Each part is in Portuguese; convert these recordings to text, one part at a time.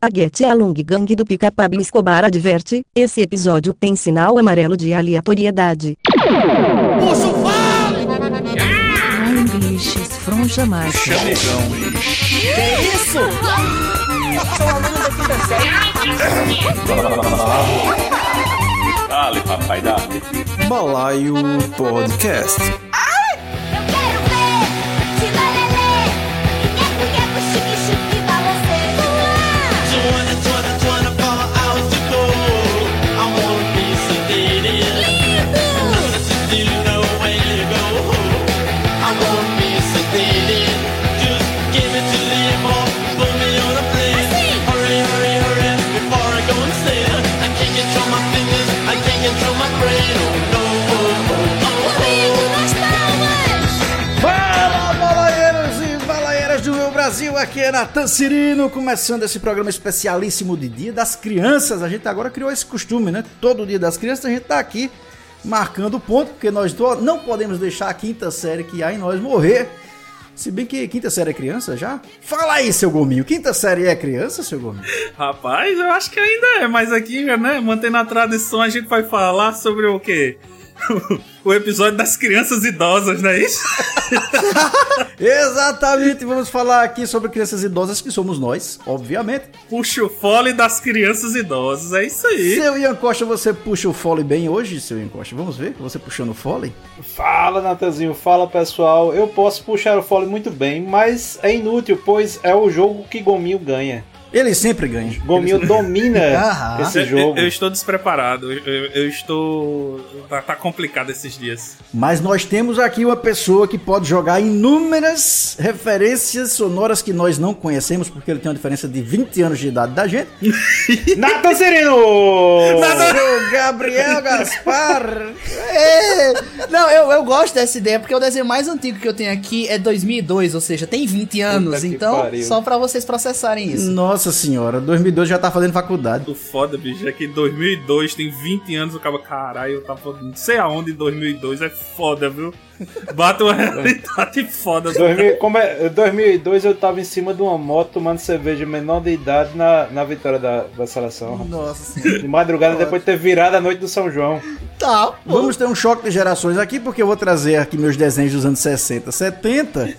A Get Along Gang do Pica Pablo Escobar adverte, esse episódio tem sinal amarelo de aleatoriedade. Puxa Ai, bichos, fronja mais. Chamegão. Que isso? Sou aluno da quinta série. Dale, papai, dale. Balaio Podcast. Brasil, aqui é Natan Cirino, começando esse programa especialíssimo de Dia das Crianças. A gente agora criou esse costume, né? Todo Dia das Crianças a gente tá aqui marcando o ponto, porque nós não podemos deixar a quinta série que há em nós morrer. Se bem que quinta série é criança já? Fala aí, seu gominho. Quinta série é criança, seu gominho? Rapaz, eu acho que ainda é, mas aqui, né, mantendo a tradição, a gente vai falar sobre o quê? o episódio das crianças idosas, não é isso? Exatamente, vamos falar aqui sobre crianças idosas que somos nós, obviamente. Puxa o fole das crianças idosas, é isso aí. Seu Ian Costa, você puxa o fole bem hoje, seu Ian Costa? Vamos ver você puxando o fole? Fala, Natanzinho. Fala, pessoal. Eu posso puxar o fole muito bem, mas é inútil, pois é o jogo que Gominho ganha. Ele sempre ganha. Gominho domina Aham. esse jogo. Eu, eu estou despreparado, eu, eu- eu estou. Tá, tá complicado esses dias. Mas nós temos aqui uma pessoa que pode jogar inúmeras referências sonoras que nós não conhecemos, porque ele tem uma diferença de 20 anos de idade da gente. Natan Sereno! Seu Gabriel Gaspar! É, não, eu, eu gosto dessa ideia porque o desenho mais antigo que eu tenho aqui é 2002, ou seja, tem 20 anos. Então, pariu. só pra vocês processarem isso. Nossa senhora, 2012 já tá fazendo faculdade. O foda, bicho, é que em 2002 tem 20 anos, o cara, caralho, eu tava não sei aonde em 2002, é foda, viu? Bate uma realidade foda. 2000, como é, 2002 eu tava em cima de uma moto tomando cerveja menor de idade na, na vitória da, da seleção. Nossa senhora. De madrugada depois de ter virado a noite do São João. Tá, pô. Vamos ter um choque de gerações aqui, porque eu vou trazer aqui meus desenhos dos anos 60, 70.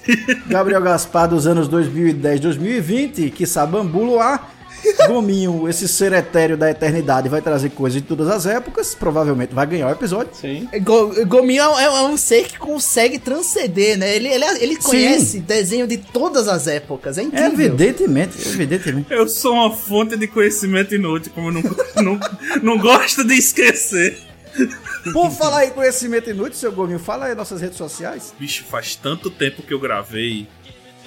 Gabriel Gaspar dos anos 2010, 2020, que Bambulo A. Gominho, esse ser etéreo da eternidade, vai trazer coisas de todas as épocas. Provavelmente vai ganhar o episódio. Sim. Go- Gominho é, é um ser que consegue transcender, né? Ele, ele, ele conhece desenho de todas as épocas. É incrível. Evidentemente, evidentemente. Eu sou uma fonte de conhecimento inútil, como eu não, não, não gosto de esquecer. Por falar em conhecimento inútil, seu Gominho, fala aí nossas redes sociais. Bicho, faz tanto tempo que eu gravei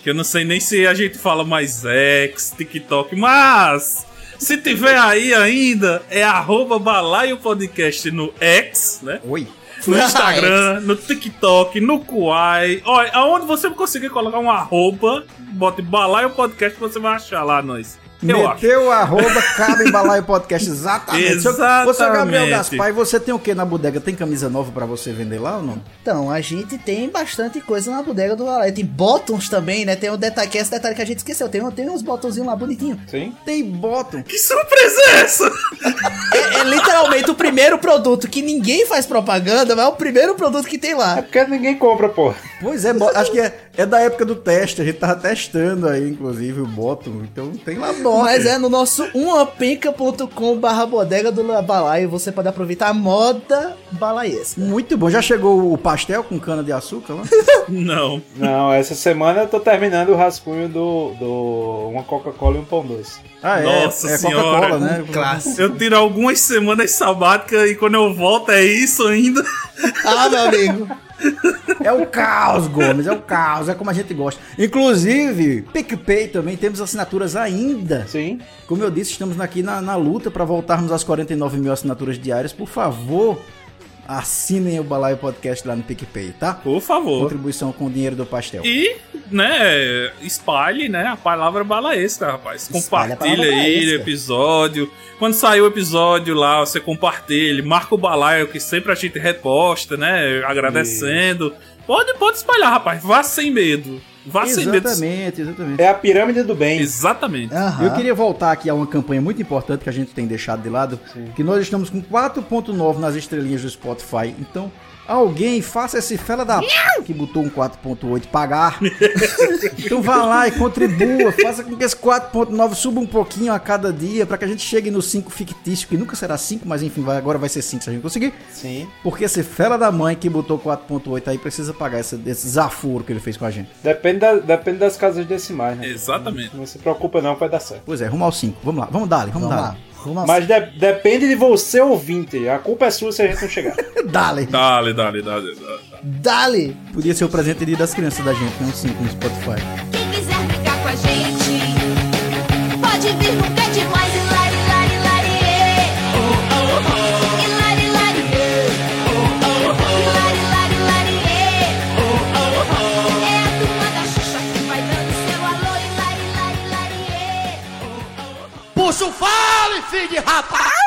que eu não sei nem se a gente fala mais X, TikTok, mas se tiver aí ainda, é arroba balaio podcast no X, né? Oi. No Instagram, no TikTok, no Kuai. Olha, aonde você conseguir colocar um arroba, bote balaio podcast você vai achar lá nós. Eu. Meteu o arroba, cabe balaio podcast, exatamente. Seu- Você é o Gabriel Exatamente. Gaspar e você tem o que na bodega? Tem camisa nova pra você vender lá ou não? Então, a gente tem bastante coisa na bodega do Valé. Tem bottoms também, né? Tem um detalhe, que é esse detalhe que a gente esqueceu. Tem, tem uns botãozinhos lá bonitinhos. Sim. Tem bottom. Que surpresa é essa? É, é literalmente o primeiro produto que ninguém faz propaganda, mas é o primeiro produto que tem É lá. porque ninguém compra, pô. Pois é, acho que é, é da época do teste. A gente tava testando aí, inclusive, o bottom. Então tem lá bottom. Mas é no nosso umapenca.com barra bodega do balaio. Você pode aproveitar a moda balaiesca. Muito bom. Já chegou o pastel com cana de açúcar lá? Não. Não, essa semana eu tô terminando o rascunho do, do uma Coca-Cola e um pão doce. Ah, é. Nossa é senhora. Coca-Cola, né? Clássico. Eu tiro algumas semanas sabáticas e quando eu volto é isso ainda. Ah, meu amigo. É o caos, Gomes, é o caos, é como a gente gosta. Inclusive, PicPay também temos assinaturas ainda. Sim. Como eu disse, estamos aqui na, na luta para voltarmos às 49 mil assinaturas diárias. Por favor, assinem o Balaio Podcast lá no PicPay, tá? Por favor. Contribuição com o dinheiro do pastel. E, né, espalhe, né, a palavra balaesca, rapaz. Espalhe a Compartilha aí o episódio. Quando sair o episódio lá, você compartilha, marca o balaio que sempre a gente reposta, né, agradecendo. Pode, pode espalhar, rapaz. Vá sem medo. Vá sem medo. Exatamente, exatamente. É a pirâmide do bem. Exatamente. Aham. Eu queria voltar aqui a uma campanha muito importante que a gente tem deixado de lado, que nós estamos com 4.9 nas estrelinhas do Spotify. Então, alguém faça esse fela da p... que botou um 4.8 pagar. então vá lá e contribua, faça com que esse 4.9 suba um pouquinho a cada dia para que a gente chegue no 5 fictício, que nunca será 5, mas enfim, vai, agora vai ser 5 se a gente conseguir. Sim. Porque esse fela da mãe que botou 4.8 aí precisa pagar esse, esse desaforo que ele fez com a gente. Depende, da- depende das casas decimais, né? Exatamente. Não se preocupa não, vai dar certo. Pois é, rumo ao 5. Vamos lá, vamos dar, vamos, Vamos dar. Rumo ao- Mas de- depende de você, ouvinte. A culpa é sua se a gente não chegar. Dale. Dale, dale, dale, dale. Dale! Podia ser o presente de das crianças da gente, não 5 no Spotify. Quem quiser ficar com a gente, pode vir, nunca é demais. Puxa o fale, filho de rapaz!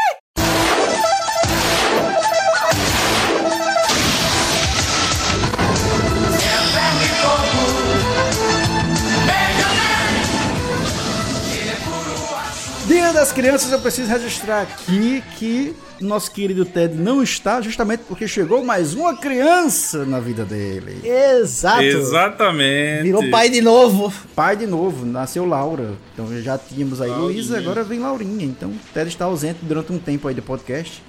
Das crianças, eu preciso registrar aqui que nosso querido Ted não está, justamente porque chegou mais uma criança na vida dele. Exato! Exatamente. Virou pai de novo. Pai de novo, nasceu Laura. Então já tínhamos aí Luísa, agora vem Laurinha. Então o Ted está ausente durante um tempo aí do podcast.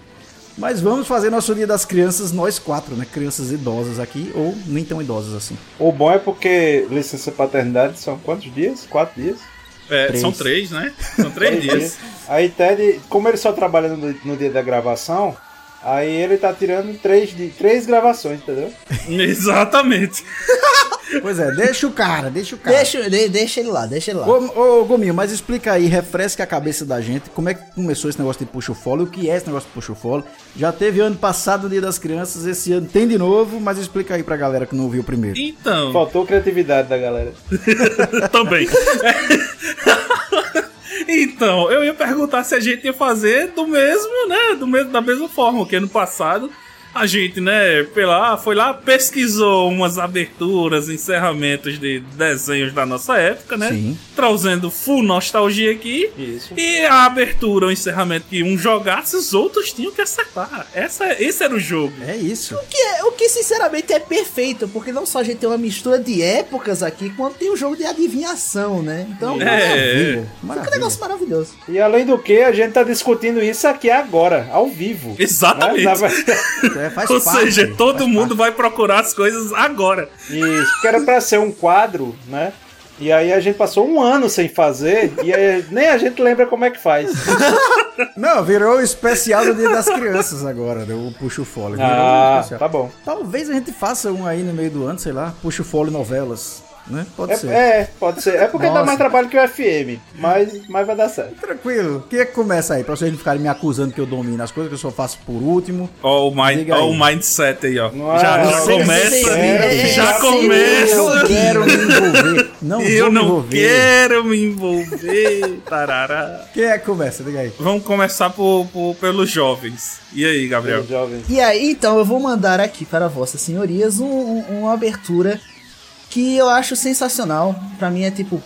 Mas vamos fazer nosso Dia das Crianças, nós quatro, né? Crianças idosas aqui, ou nem tão idosas assim. o bom é porque licença paternidade são quantos dias? Quatro dias? É, Três. são três, né? São três dias. Aí Ted, como ele só trabalha no, no dia da gravação, aí ele tá tirando três, três gravações, entendeu? Exatamente. Pois é, deixa o cara, deixa o cara. Deixa, de- deixa ele lá, deixa ele lá. Ô, ô Gominho, mas explica aí, refresca a cabeça da gente, como é que começou esse negócio de puxa o fole, o que é esse negócio de puxa o fole. Já teve ano passado o Dia das Crianças, esse ano tem de novo, mas explica aí pra galera que não ouviu primeiro. Então, Faltou criatividade da galera. também. então, eu ia perguntar se a gente ia fazer do mesmo, né? Do mesmo, da mesma forma que ano passado. A gente, né, pela, foi lá, pesquisou umas aberturas, encerramentos de desenhos da nossa época, né? Sim. Trazendo full nostalgia aqui. Isso. E a abertura, o encerramento que um jogasse, os outros tinham que acertar. Essa, esse era o jogo. É isso. O que, é- o que sinceramente é perfeito, porque não só a gente tem uma mistura de épocas aqui, quanto tem um jogo de adivinhação, né? Então, É. Maravilha. fica um Maravilha. negócio maravilhoso. E além do que, a gente tá discutindo isso aqui agora, ao vivo. Exatamente. Né? Na É, faz Ou parte, seja, todo faz mundo vai procurar as coisas agora. Isso, porque era pra ser um quadro, né? E aí a gente passou um ano sem fazer e aí nem a gente lembra como é que faz. Não, virou o especial do Dia das Crianças agora, né? o Puxa o Fole. Ah, especial. tá bom. Talvez a gente faça um aí no meio do ano, sei lá, Puxa o Fole novelas, né? Pode É, ser. é, pode ser. É porque dá Nossa. mais trabalho que o FM, mas, mas vai dar certo. Tranquilo. Quem é que começa aí? Pra vocês não ficarem me acusando que eu domino as coisas, que eu só faço por último. Ó, o, mind, aí. o mindset aí, ó. Não, já começa. é, já começa. Eu não quero me envolver. Não eu não envolver. quero me envolver. Tarará. Quem é que começa? Diga aí. Vamos começar por, por- pelos jovens. E aí, Gabriel? Os jovens. E aí, então, eu vou mandar aqui para vossas senhorias um- um- uma abertura que eu acho sensacional. Pra mim é tipo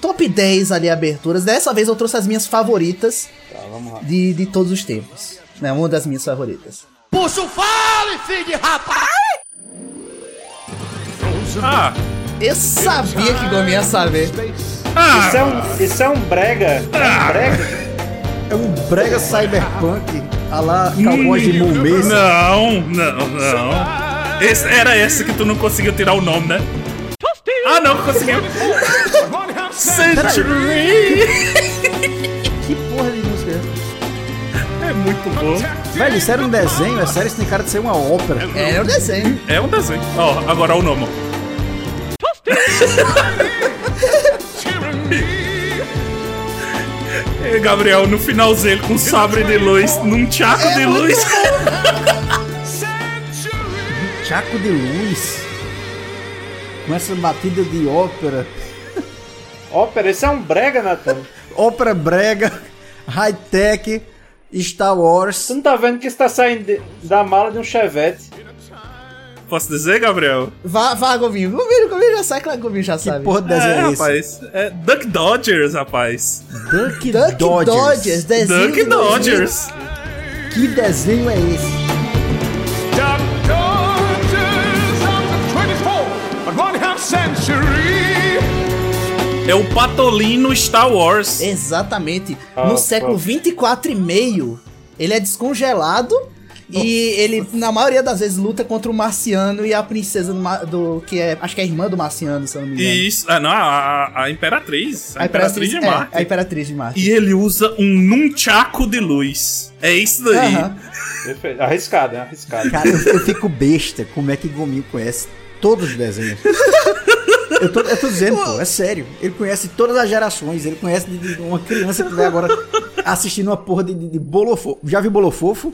top 10 ali aberturas. Dessa vez eu trouxe as minhas favoritas Tá, vamos lá. de, de todos os tempos. É uma das minhas favoritas. Puxa o fale, filho de rapaz! Ah, Eu sabia que Gomes ia saber. ah, Isso é um, isso é um brega. É um brega. É um brega cyberpunk a lá cowboys de Mumês. não, não, não. Esse, era esse que tu não conseguiu tirar o nome, né? Ah, não, conseguiu. Century. Que porra de música é essa? É muito bom. Velho, isso era um desenho, é sério, isso tem cara de ser uma ópera. É, é o desenho. É um desenho. Ó, agora o nome. Gabriel, no finalzinho, com um sabre de luz, num tchaco de luz. Chaco de luz. Com essa batida de ópera. Ópera, isso é um brega, Natan. Ópera brega, high-tech, Star Wars. Tu não tá vendo que isso tá saindo de- da mala de um chevette. Posso dizer, Gabriel? Vá, vá, Gominho. Gominho, Gominho já sabe, claro que Gominho já Que sabe. porra de desenho É, é, esse? rapaz. É Duck Dodgers, rapaz. Duck, Duck Dodgers, desenho Duck Dodgers. Que desenho é esse? É o Patolino Star Wars. Exatamente. Ah, no século pô. 24 e meio, ele é descongelado e ele, na maioria das vezes, luta contra o marciano e a princesa do, do- que é, acho que é a irmã do marciano, se eu não me engano. Isso. Ah, não, a, a Imperatriz. A, Imperatriz, de é, Marte. a Imperatriz de Marte. E ele usa um nunchaku de luz. É isso daí. Perfeito. Arriscado, é arriscado. Cara, eu, eu fico besta como é que Gominho conhece todos os desenhos. Eu tô, eu tô dizendo, pô, é sério. Ele conhece todas as gerações. Ele conhece de, de uma criança que vai agora assistindo uma porra de, de, de Bolofofo. Já viu Bolofofo?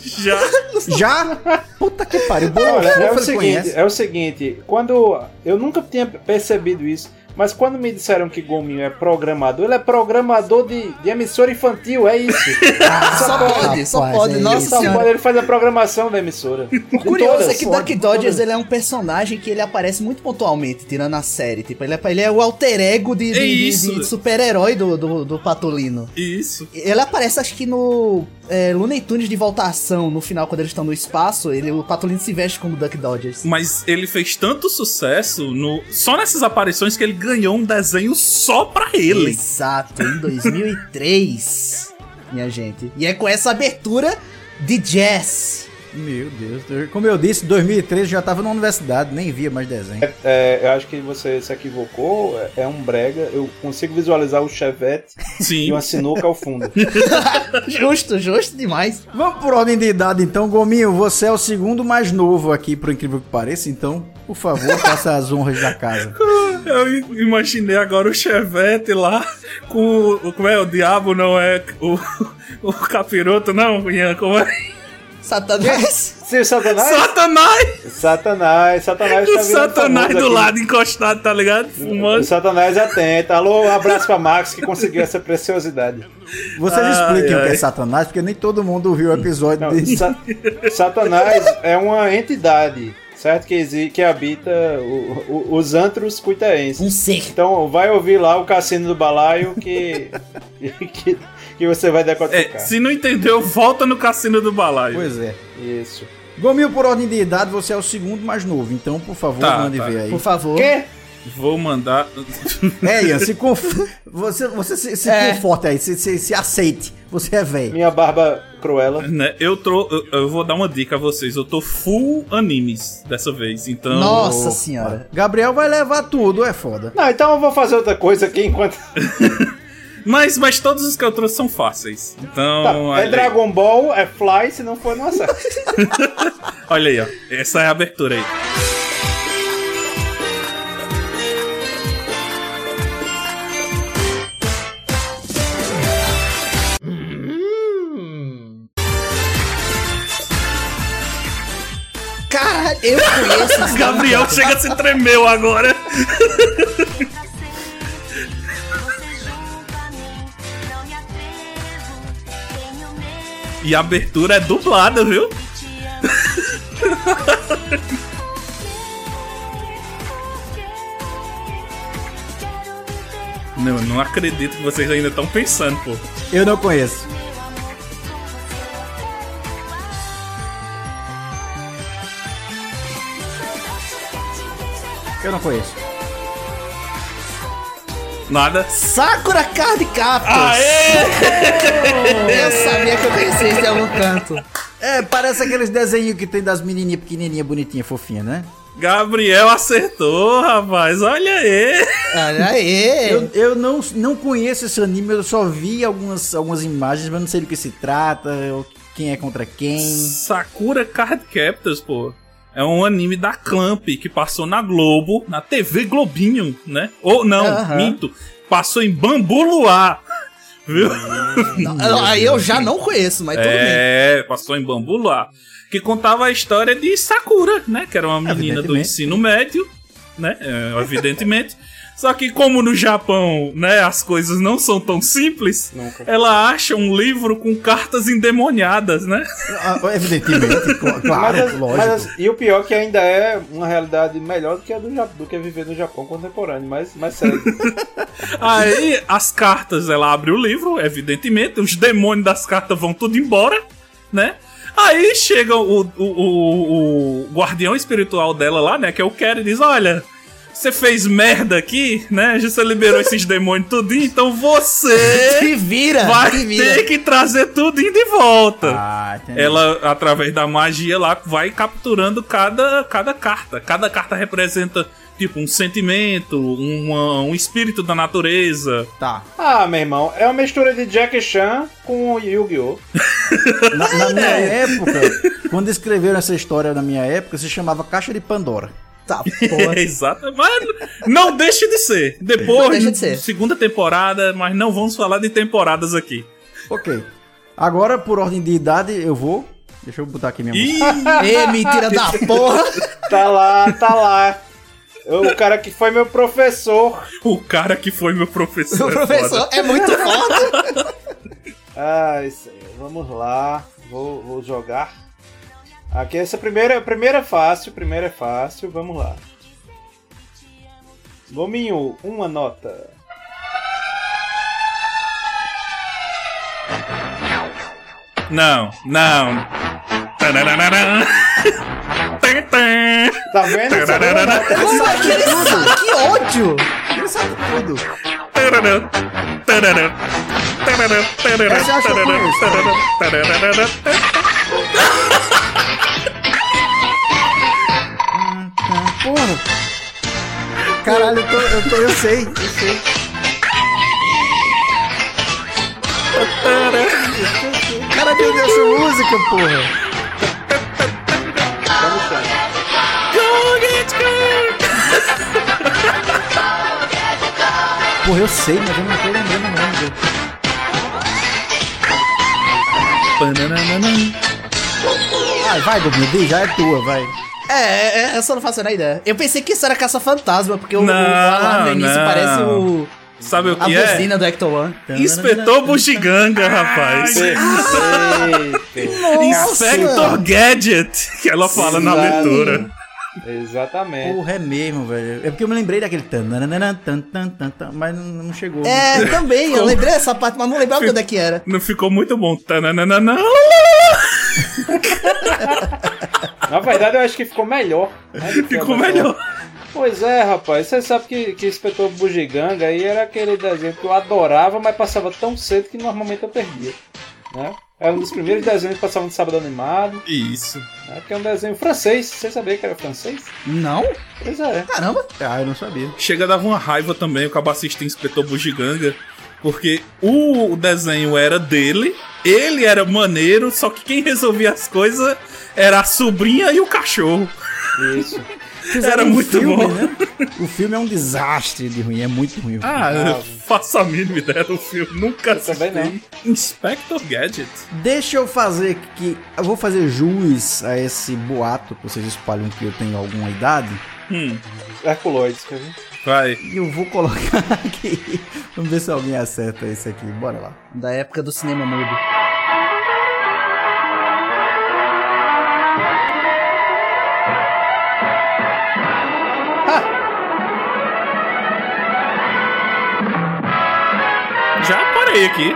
Já. Já? Puta que pariu. Olha, é o seguinte, conhece. é o seguinte, quando eu nunca tinha percebido isso, mas quando me disseram que Gominho é programador, ele é programador de, de emissora infantil, é isso. Só pode, só pode. é Nossa. Só senhora. pode, ele faz a programação da emissora. O curioso é que Duck todas. Dodgers ele é um personagem que ele aparece muito pontualmente, tirando a série. Tipo, ele é, ele é o alter ego de, de- É de super-herói do, do, do Patolino. Isso. Ele aparece, acho que no é, Looney Tunes de Volta à Ação, no final, quando eles estão no espaço, ele, o Patolino se veste como Duck Dodgers. Mas ele fez tanto sucesso no só nessas aparições que ele ganhou um desenho só pra ele. Exato, em 2003, minha gente. E é com essa abertura de jazz. Meu Deus. Como eu disse, 2013 eu já tava na universidade, nem via mais desenho. É, eu acho que você se equivocou, é, é um brega, eu consigo visualizar o chevette e Sim. uma sinuca ao fundo. justo, justo demais. Vamos por ordem de idade então, Gominho. Você é o segundo mais novo aqui, por incrível que pareça. Então, por favor, faça as honras da casa. Eu imaginei agora o Chevette lá com o. Como é? O diabo não é o, o capiroto, não, Ian? Como é? Satanás. O Satanás, Satanás! Satanás, Satanás O tá virando Satanás do aqui. lado encostado, tá ligado? O Fumando. Satanás atento. Alô, um abraço pra Max que conseguiu essa preciosidade. Vocês Ai, expliquem o que ai. é Satanás, porque nem todo mundo viu o episódio Não, desse. Sa- Satanás é uma entidade, certo? Que, que habita o- o- os antros cuitaenses. Um ser. Então vai ouvir lá o Cassino do Balaio que, que, que você vai É, decodificar. se não entendeu, volta no cassino do balaio. Pois é. Isso. Gominho, por ordem de idade, você é o segundo mais novo. Então, por favor, Tá, mande tá. ver aí. Por favor. Quê? Vou mandar. É, Ian, se conf... você, você se, se É. conforte aí, se, se, se aceite. Você é velho. Minha barba cruela. né, eu, tro... eu, eu vou dar uma dica a vocês. Eu tô full animes dessa vez. Então. Nossa senhora. Gabriel vai levar tudo, é foda. Não, então eu vou fazer outra coisa aqui enquanto. Mas, mas todos os que eu trouxe são fáceis. Então. Tá, é aí. Dragon Ball, é Fly, se não for, não acerta. Olha aí, ó. Essa é a abertura aí. Caralho, eu conheço Gabriel chega a se tremeu agora. E a abertura é dublada, viu? Não, não acredito que vocês ainda estão pensando, pô. Eu não conheço. Eu não conheço. Nada. Sakura Card Captors. Aê! Eu sabia que eu conhecia isso em algum canto. É, parece aqueles desenhos que tem das menininhas pequenininhas, bonitinhas, fofinhas, né? Gabriel acertou, rapaz. Olha aí. Olha aí. Eu, eu não, não conheço esse anime, eu só vi algumas, algumas imagens, mas não sei do que se trata, ou quem é contra quem. Sakura Card Captors, pô. É um anime da Clamp que passou na Globo, na TV Globinho, né? Ou não, minto. Passou em Bambu Luar. Viu? Não, Aí eu já não conheço, mas tudo bem. É, passou em Bambu Luar. Que contava a história de Sakura, né? Que era uma menina do ensino médio, né? É, evidentemente. Só que como no Japão, né, as coisas não são tão simples, Nunca. ela acha um livro com cartas endemoniadas, né? Ah, Evidentemente, cl- claro, mas, as- lógico. mas as- e o pior é que ainda é uma realidade melhor do que a do, do que viver no Japão contemporâneo, mas, mas sério. Aí as cartas, ela abre o livro, evidentemente, os demônios das cartas vão tudo embora, né? Aí chega o, o, o, o guardião espiritual dela lá, né? Que é o Kerry, e diz: Olha, você fez merda aqui, né? Já você liberou esses demônios tudinho, então você Se vira, vai se vira. ter que trazer tudinho de volta. Ah. Ela, através da magia lá, vai capturando cada, cada carta. Cada carta representa, tipo, um sentimento, uma- um espírito da natureza. Tá. ah, meu irmão, é uma mistura de Jackie Chan com Yu-Gi-Oh! Na, na minha época, quando escreveram essa história na minha época, se chamava Caixa de Pandora. Tá, porra. Exato, mas não deixa de ser. Não Depois, deixa de ser. segunda temporada, mas não vamos falar de temporadas aqui. Ok. Agora, por ordem de idade, eu vou. Deixa eu botar aqui minha Ih, música. Ê, mentira da porra. Tá lá, tá lá. O cara que foi meu professor. o cara que foi meu professor. O é professor foda. é muito foda. Ah, isso aí. Vamos lá. Vou, vou jogar. Aqui, essa primeira, a primeira é fácil. Primeira é fácil. Vamos lá. Gominho, uma nota. Não, não. Tá vendo? É que ele sabe? Que ódio. Ele sabe tudo. Essa eu acho Porra. Caralho, eu, tô, eu, tô, eu sei, eu sei. Cara, meu Deus, essa música, porra. Porra, eu sei, mas eu não tô lembrando o nome dele. Pananana. Vai, vai, Domingo, já é tua, vai. É, é, é, eu só não faço a ideia. Eu pensei que isso era caça-fantasma, porque o, Não, o alarme no início não. parece o, Sabe o a que é? buzina do Hector One. Inspetor Bugiganga, rapaz. Inspector Gadget, que ela fala na Exato. abertura. Exatamente. Porra, é mesmo, velho. É porque eu me lembrei daquele tan, tan, tan, tan, mas não, não chegou. É, também, eu lembrei dessa parte, mas não lembrava de onde é que era. Não ficou muito bom. Tananana. Na verdade, eu acho que ficou melhor. né, Ficou melhor. Pois é, rapaz. Você sabe que, que Inspetor Bugiganga aí era aquele desenho que eu adorava, mas passava tão cedo que normalmente eu perdia. Né? Era um dos primeiros desenhos que passavam no sábado animado, Isso. né? que é um desenho francês. Você sabia que era francês? Não? Pois é. Caramba. Ah, eu não sabia. Chega a dar uma raiva também o cabo assiste Inspetor Bugiganga. Porque o desenho era dele, ele era maneiro, só que quem resolvia as coisas era a sobrinha e o cachorro. Isso. Era um muito filme, bom. Né? O filme é um desastre de ruim, é muito ruim. o filme. Ah, eu faço a mínima ideia do filme, nunca assisti. também não. Inspector Gadget. Deixa eu fazer que eu vou fazer jus a esse boato que vocês espalham que eu tenho alguma idade. Hum, Herculoides, quer ver? Vai. E eu vou colocar aqui. Vamos ver se alguém acerta esse aqui. Bora lá. Da época do cinema mudo. Já parei aqui.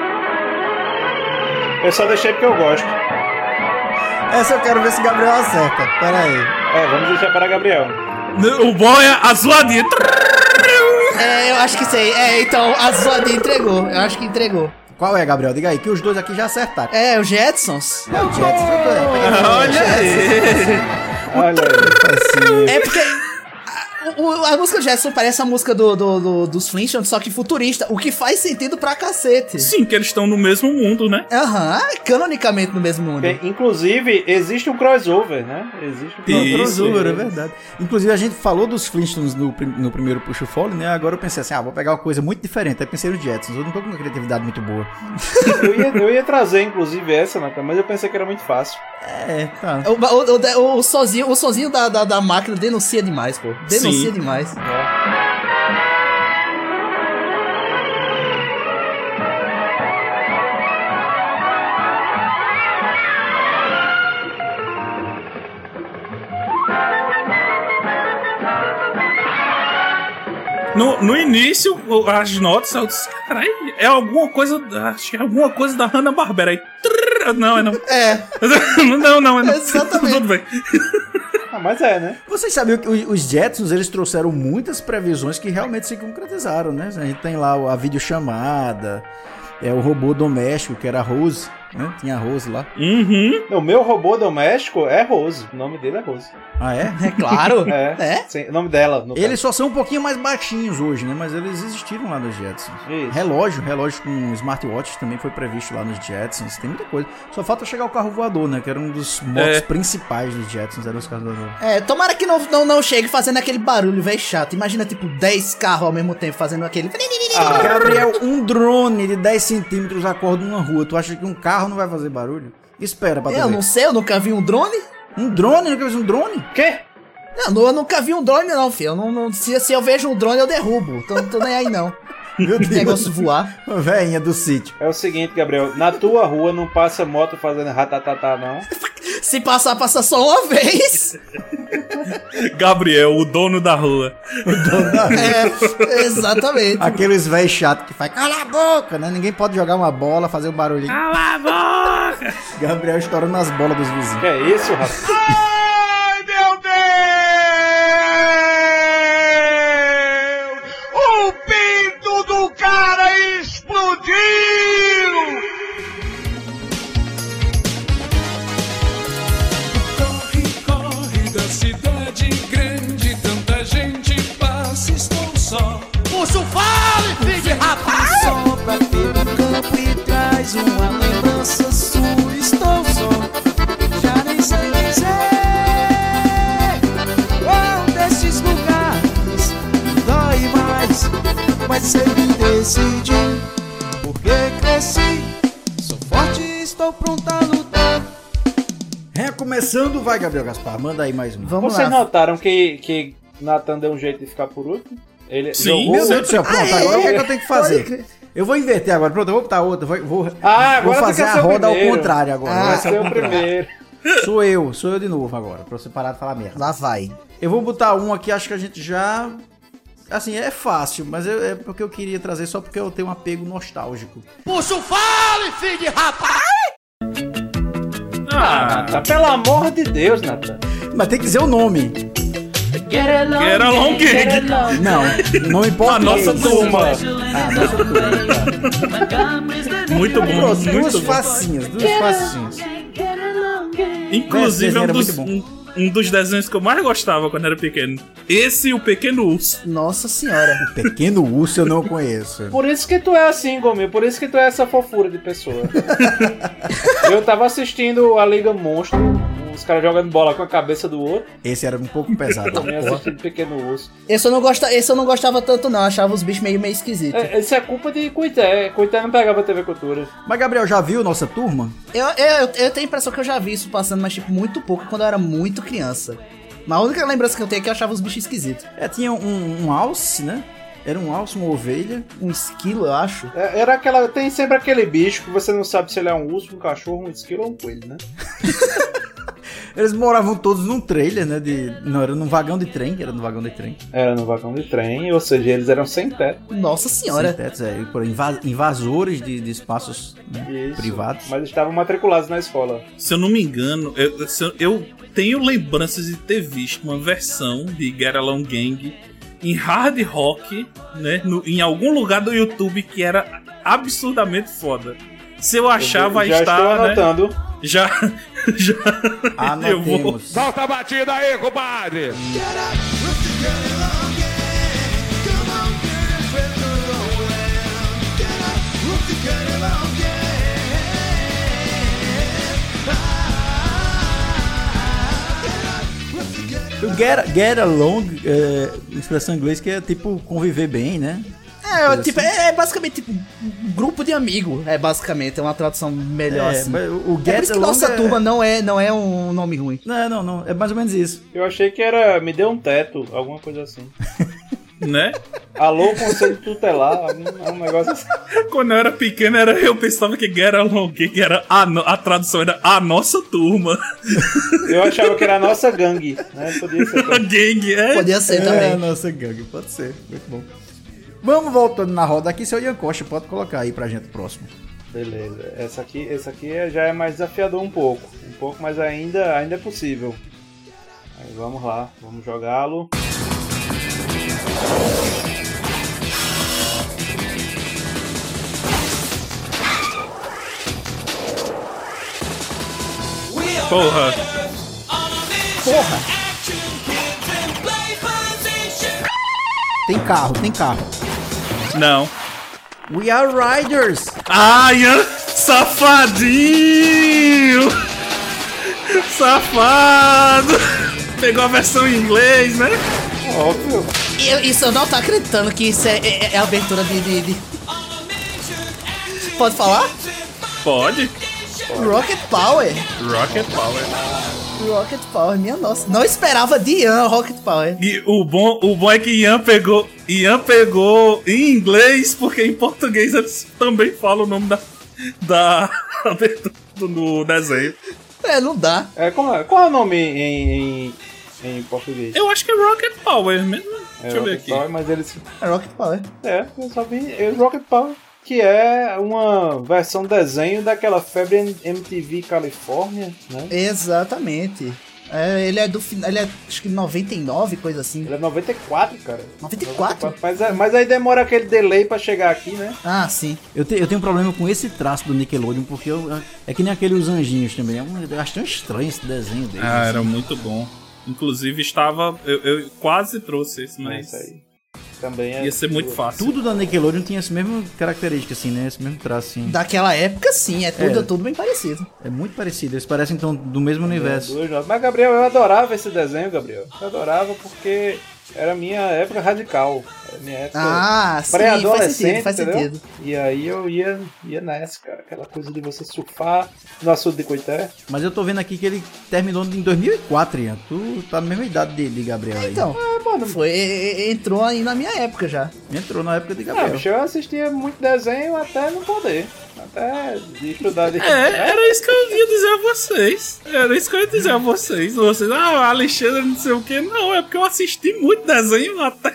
Eu só deixei porque eu gosto. Essa eu quero ver se o Gabriel acerta. Pera aí. É, vamos deixar para Gabriel. O bom é a zoadinha. É, eu acho que sei. É, então, a Zoadinha entregou. Eu acho que entregou. Qual é, Gabriel? Diga aí, que os dois aqui já acertaram. É, o Jetsons. É o Jets. eu tô- eu peguei o Olha aí. Olha aí. É porque. A- o- a música do Jetson parece a música do, do- do- dos Flintstones, só que futurista, o que faz sentido pra cacete. Sim, que eles estão no mesmo mundo, né? Aham, canonicamente no mesmo mundo. Porque, inclusive, existe um crossover, né? Existe um Isso, crossover, é verdade. Inclusive, a gente falou dos Flintstones no, no primeiro Puxa o Fole, né? Agora eu pensei assim, ah, vou pegar uma coisa muito diferente. Aí pensei no Jetsons. Eu não tô com uma criatividade muito boa. Eu ia, eu ia trazer, inclusive, essa, Natan, mas eu pensei que era muito fácil. É, tá. O, o, o, o sozinho, o sozinho da, da, da máquina denuncia demais, pô. Denuncia Sim. Delícia demais. No, no início, as notas, eu disse, é alguma coisa. Acho que é alguma coisa da Hanna Barbera. Aí. Trrr, não, é não. É. não, não, é não. Exatamente. Tudo bem. Ah, mas é, né? Vocês sabiam que os Jetsons eles trouxeram muitas previsões que realmente se concretizaram, né? A gente tem lá a videochamada, é o robô doméstico que era a Rose, né? Tinha Rose lá. Uhum. O meu robô doméstico é Rose. O nome dele é Rose. Ah, é? é claro. É. É? Sim, o nome dela. No Eles só são um pouquinho mais baixinhos hoje, né? Mas eles existiram lá nos Jetsons. Isso. Relógio, relógio com smartwatch também foi previsto lá nos Jetsons. Tem muita coisa. Só falta chegar o carro voador, né? Que era um dos motos É. principais dos Jetsons, eram os carros voadores. É, tomara que não, não, não chegue fazendo aquele barulho, velho, chato. Imagina, tipo, 10 carros ao mesmo tempo fazendo aquele. Ah, Gabriel, um drone de 10 centímetros acorda numa rua. Tu acha que um carro não vai fazer barulho? Espera pra Eu não sei, eu nunca vi um drone. Um drone? Nunca viu um drone? quê? Não, eu nunca vi um drone, não, filho. Eu não, não- se, se eu vejo um drone, eu derrubo. Tô, tô nem aí, não. Meu Deus. Negócio voar. Velhinha do sítio. É o seguinte, Gabriel. Na tua rua não passa moto fazendo ratatatá, não. Se passar, passa só uma vez. Gabriel, o dono da rua. É, exatamente. Aqueles velhos chatos que faz cala a boca, né? Ninguém pode jogar uma bola, fazer um barulhinho. Cala a boca! Gabriel estourando as bolas dos vizinhos. Que é isso, rapaz? só. Puxa o fale, filho de rapaz! Só pra ter um campo e traz uma lembrança sua, estou só. Já nem sei dizer qual desses lugares dói mais, mas sei que decidi, porque cresci, sou forte, estou pronto a lutar. Recomeçando, vai, Gabriel Gaspar. Manda aí mais um. Vamos Vocês lá. notaram que, que Nathan deu um jeito de ficar por último? Ele Sim, jogou... Meu Deus do céu, pronto, agora o que, é que eu tenho que fazer? Eu vou inverter agora, pronto, eu vou botar outra. Vou, vou, Ah, vou agora fazer tu quer a roda ao contrário agora. Ah, vai ser o primeiro. Sou eu, sou eu de novo agora, pra você parar de falar merda. Lá vai. Eu vou botar um aqui, acho que a gente já. Assim, é fácil, mas eu- é porque eu queria trazer só porque eu tenho um apego nostálgico. Puxa o fale, filho de rapaz! Ah, Nathan, pelo amor de Deus, Nathan. Mas tem que dizer o nome. Get along gang. Não, não importa. A nossa turma. Ah, nossa turma. Muito bom, duas muito bom. facinhas, duas facinhas. Inclusive, é um dos, um, um dos desenhos que eu mais gostava quando era pequeno. Esse e o Pequeno Urso. Nossa senhora. Pequeno urso eu não conheço. Por isso que tu é assim, Gomil. Por isso que tu é essa fofura de pessoa. Eu tava assistindo a Liga Monstro, os caras jogando bola com a cabeça do outro, Esse era um pouco pesado. também assistindo Pequeno Urso. Esse eu, não gosta, esse eu não gostava tanto, não. Achava os bichos meio, meio esquisitos. É, isso é culpa de Cuité. Cuité não pegava TV Cultura. Mas, Gabriel, já viu nossa turma? Eu, eu, eu tenho a impressão que eu já vi isso passando, mas tipo, muito pouco, quando eu era muito criança. Mas a única lembrança que eu tenho é que eu achava os bichos esquisitos. É, tinha um, um alce, né? Era um alce, uma ovelha. Um esquilo, eu acho. É, Era aquela. Tem sempre aquele bicho que você não sabe se ele é um urso, um cachorro, um esquilo ou um coelho, né? Eles moravam todos num trailer, né? De, não, era num vagão de trem, era no vagão de trem. Era no vagão de trem, ou seja, eles eram sem teto. Nossa senhora. Sem tetos, é, por invasores de, de espaços né, privados. Mas estavam matriculados na escola. Se eu não me engano, eu, eu- eu tenho lembranças de ter visto uma versão de Get Along Gang em hard rock, né? no- em algum lugar do YouTube que era absurdamente foda. Se eu achar, Eu vai já estar, estou né? anotando. Já, já. eu vou. Anotemos. Solta a batida aí, compadre! O get, get along, é, expressão em inglês que é tipo conviver bem, né? É, tipo, é, é basicamente tipo, um grupo de amigo. É basicamente, é uma tradução melhor É, assim. mas o o É get por isso que nossa é- turma não é, não é um nome ruim. Não, não, não. É mais ou menos isso. Eu achei que era. Me deu um teto, alguma coisa assim. Né? Alô, conselho tutelar, algum- um negócio assim. Quando eu era pequeno, era, eu pensava que Get Along Gang era a, a tradução era a nossa turma. Eu achava que era a nossa gangue, né? Podia ser. A também. gang, é. Podia ser é, também. nossa gangue, pode ser. Muito bom. Vamos voltando na roda aqui, seu Ian Costa, pode colocar aí pra gente o próximo. Beleza. Essa aqui, essa aqui é- já é mais desafiador um pouco. Um pouco, mas ainda, ainda é possível. Aí vamos lá, vamos jogá-lo. Porra. Porra! Tem carro, tem carro. Não. We are riders. Ah, Ian, safadinho! Safado! Pegou a versão em inglês, né? Óbvio. Eu, isso eu não tô acreditando que isso é, é- é a abertura de, de- de- Pode falar? Pode. Rocket Power. Rocket Power. Rocket Power, minha nossa. Não esperava de Ian Rocket Power. E o bom, o bom é que Ian pegou, Ian pegou em inglês, porque em português eles também falam o nome da, da abertura do desenho. É, não dá. É, qual, é- qual é o nome em, em, em português? Eu acho que é Rocket Power mesmo. É Deixa eu ver Rocket aqui. Power, mas eles. É Rocket Power. É, eu só vi. É Rocket Power. Que é uma versão desenho daquela febre MTV Califórnia, né? Exatamente. É, ele é do final. Ele é acho que 99, coisa assim. Ele é 94, cara. 94? Mas, é- mas aí demora aquele delay pra chegar aqui, né? Ah, sim. Eu, te- eu tenho um problema com esse traço do Nickelodeon, porque eu- é que nem aqueles anjinhos também. É um- eu acho tão estranho esse desenho dele. Ah, assim. era muito bom. Inclusive estava. Eu, eu quase trouxe esse, mas. Isso aí. Também é. Ia ser muito fácil. Tudo da Nickelodeon tinha essa mesma característica, assim, né? Esse mesmo traço, assim. Daquela época, sim. É tudo, É. tudo bem parecido. É muito parecido. Eles parecem, então, do mesmo universo. Mas, Gabriel, eu adorava esse desenho, Gabriel. Eu adorava porque era a minha época radical. Minha época Ah, sim, faz pré-adolescente, sentido, faz sentido. E aí eu ia, ia nessa, cara. Aquela coisa de você surfar no açude de Coité. Mas eu tô vendo aqui que ele terminou em 2004, Ian. Tu tá na mesma idade de, de Gabriel aí. Então, foi, e- e- entrou aí na minha época já. Entrou na época de Ah, Gabriel. bicho, eu assistia muito desenho até não poder. Até de estudar de É, era isso que eu ia dizer a vocês. Era isso que eu ia dizer a vocês. Vocês, ah, Alexandre, não sei o que. Não, é porque eu assisti muito desenho até.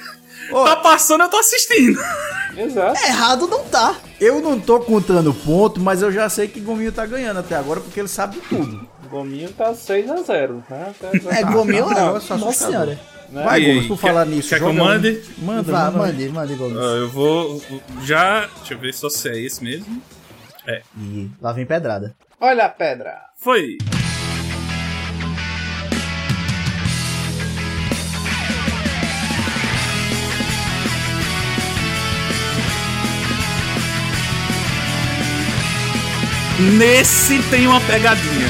Tá passando, eu tô assistindo. Exato. Errado não tá. Eu não tô contando ponto, mas eu já sei que Gominho tá ganhando até agora, porque ele sabe de tudo. O Gominho tá 6x0, né? É, Gominho, não, não, é só nossa senhora. né? Vai, E Gomes, por falar nisso. quer que eu joga mande? Manda, Vá, manda. mande, mande, Gomes. Ah, eu vou. Já. Deixa eu ver só se é esse mesmo. Ih, lá vem pedrada. Olha a pedra. Foi. Nesse tem uma pegadinha.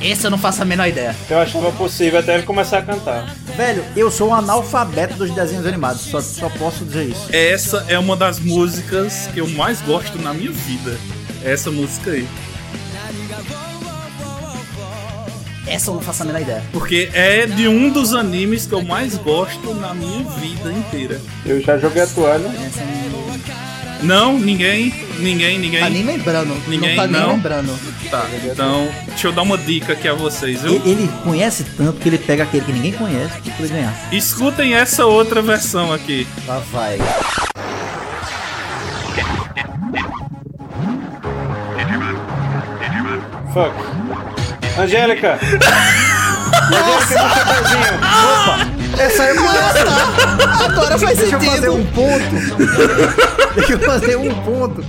Esse eu não faço a menor ideia. Eu acho que é possível até ele começar a cantar. Velho, eu sou um analfabeto dos desenhos animados, só, só posso dizer isso. Essa é uma das músicas que eu mais gosto na minha vida. Essa música aí. Essa eu não faço a menor ideia. Porque é de um dos animes que eu mais gosto na minha vida inteira. Eu já joguei a toalha. Não Não, ninguém, ninguém, ninguém. tá nem lembrando. Ninguém, não tá nem não. lembrando. Tá, então, deixa eu dar uma dica aqui a vocês, viu? Ele, ele conhece tanto que ele pega aquele que ninguém conhece pra poder ganhar. Escutem essa outra versão aqui. Lá vai. Fuck. Angélica! Angélica do Chapeuzinho! Opa! Essa é uma... Agora faz Deixa eu fazer sentido. um ponto. Deixa eu fazer um ponto.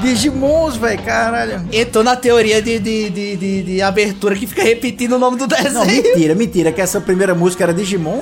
Digimons, velho, caralho. Entrou na teoria de, de, de, de, de abertura que fica repetindo o nome do desenho. Não, mentira, mentira, que essa primeira música era Digimon.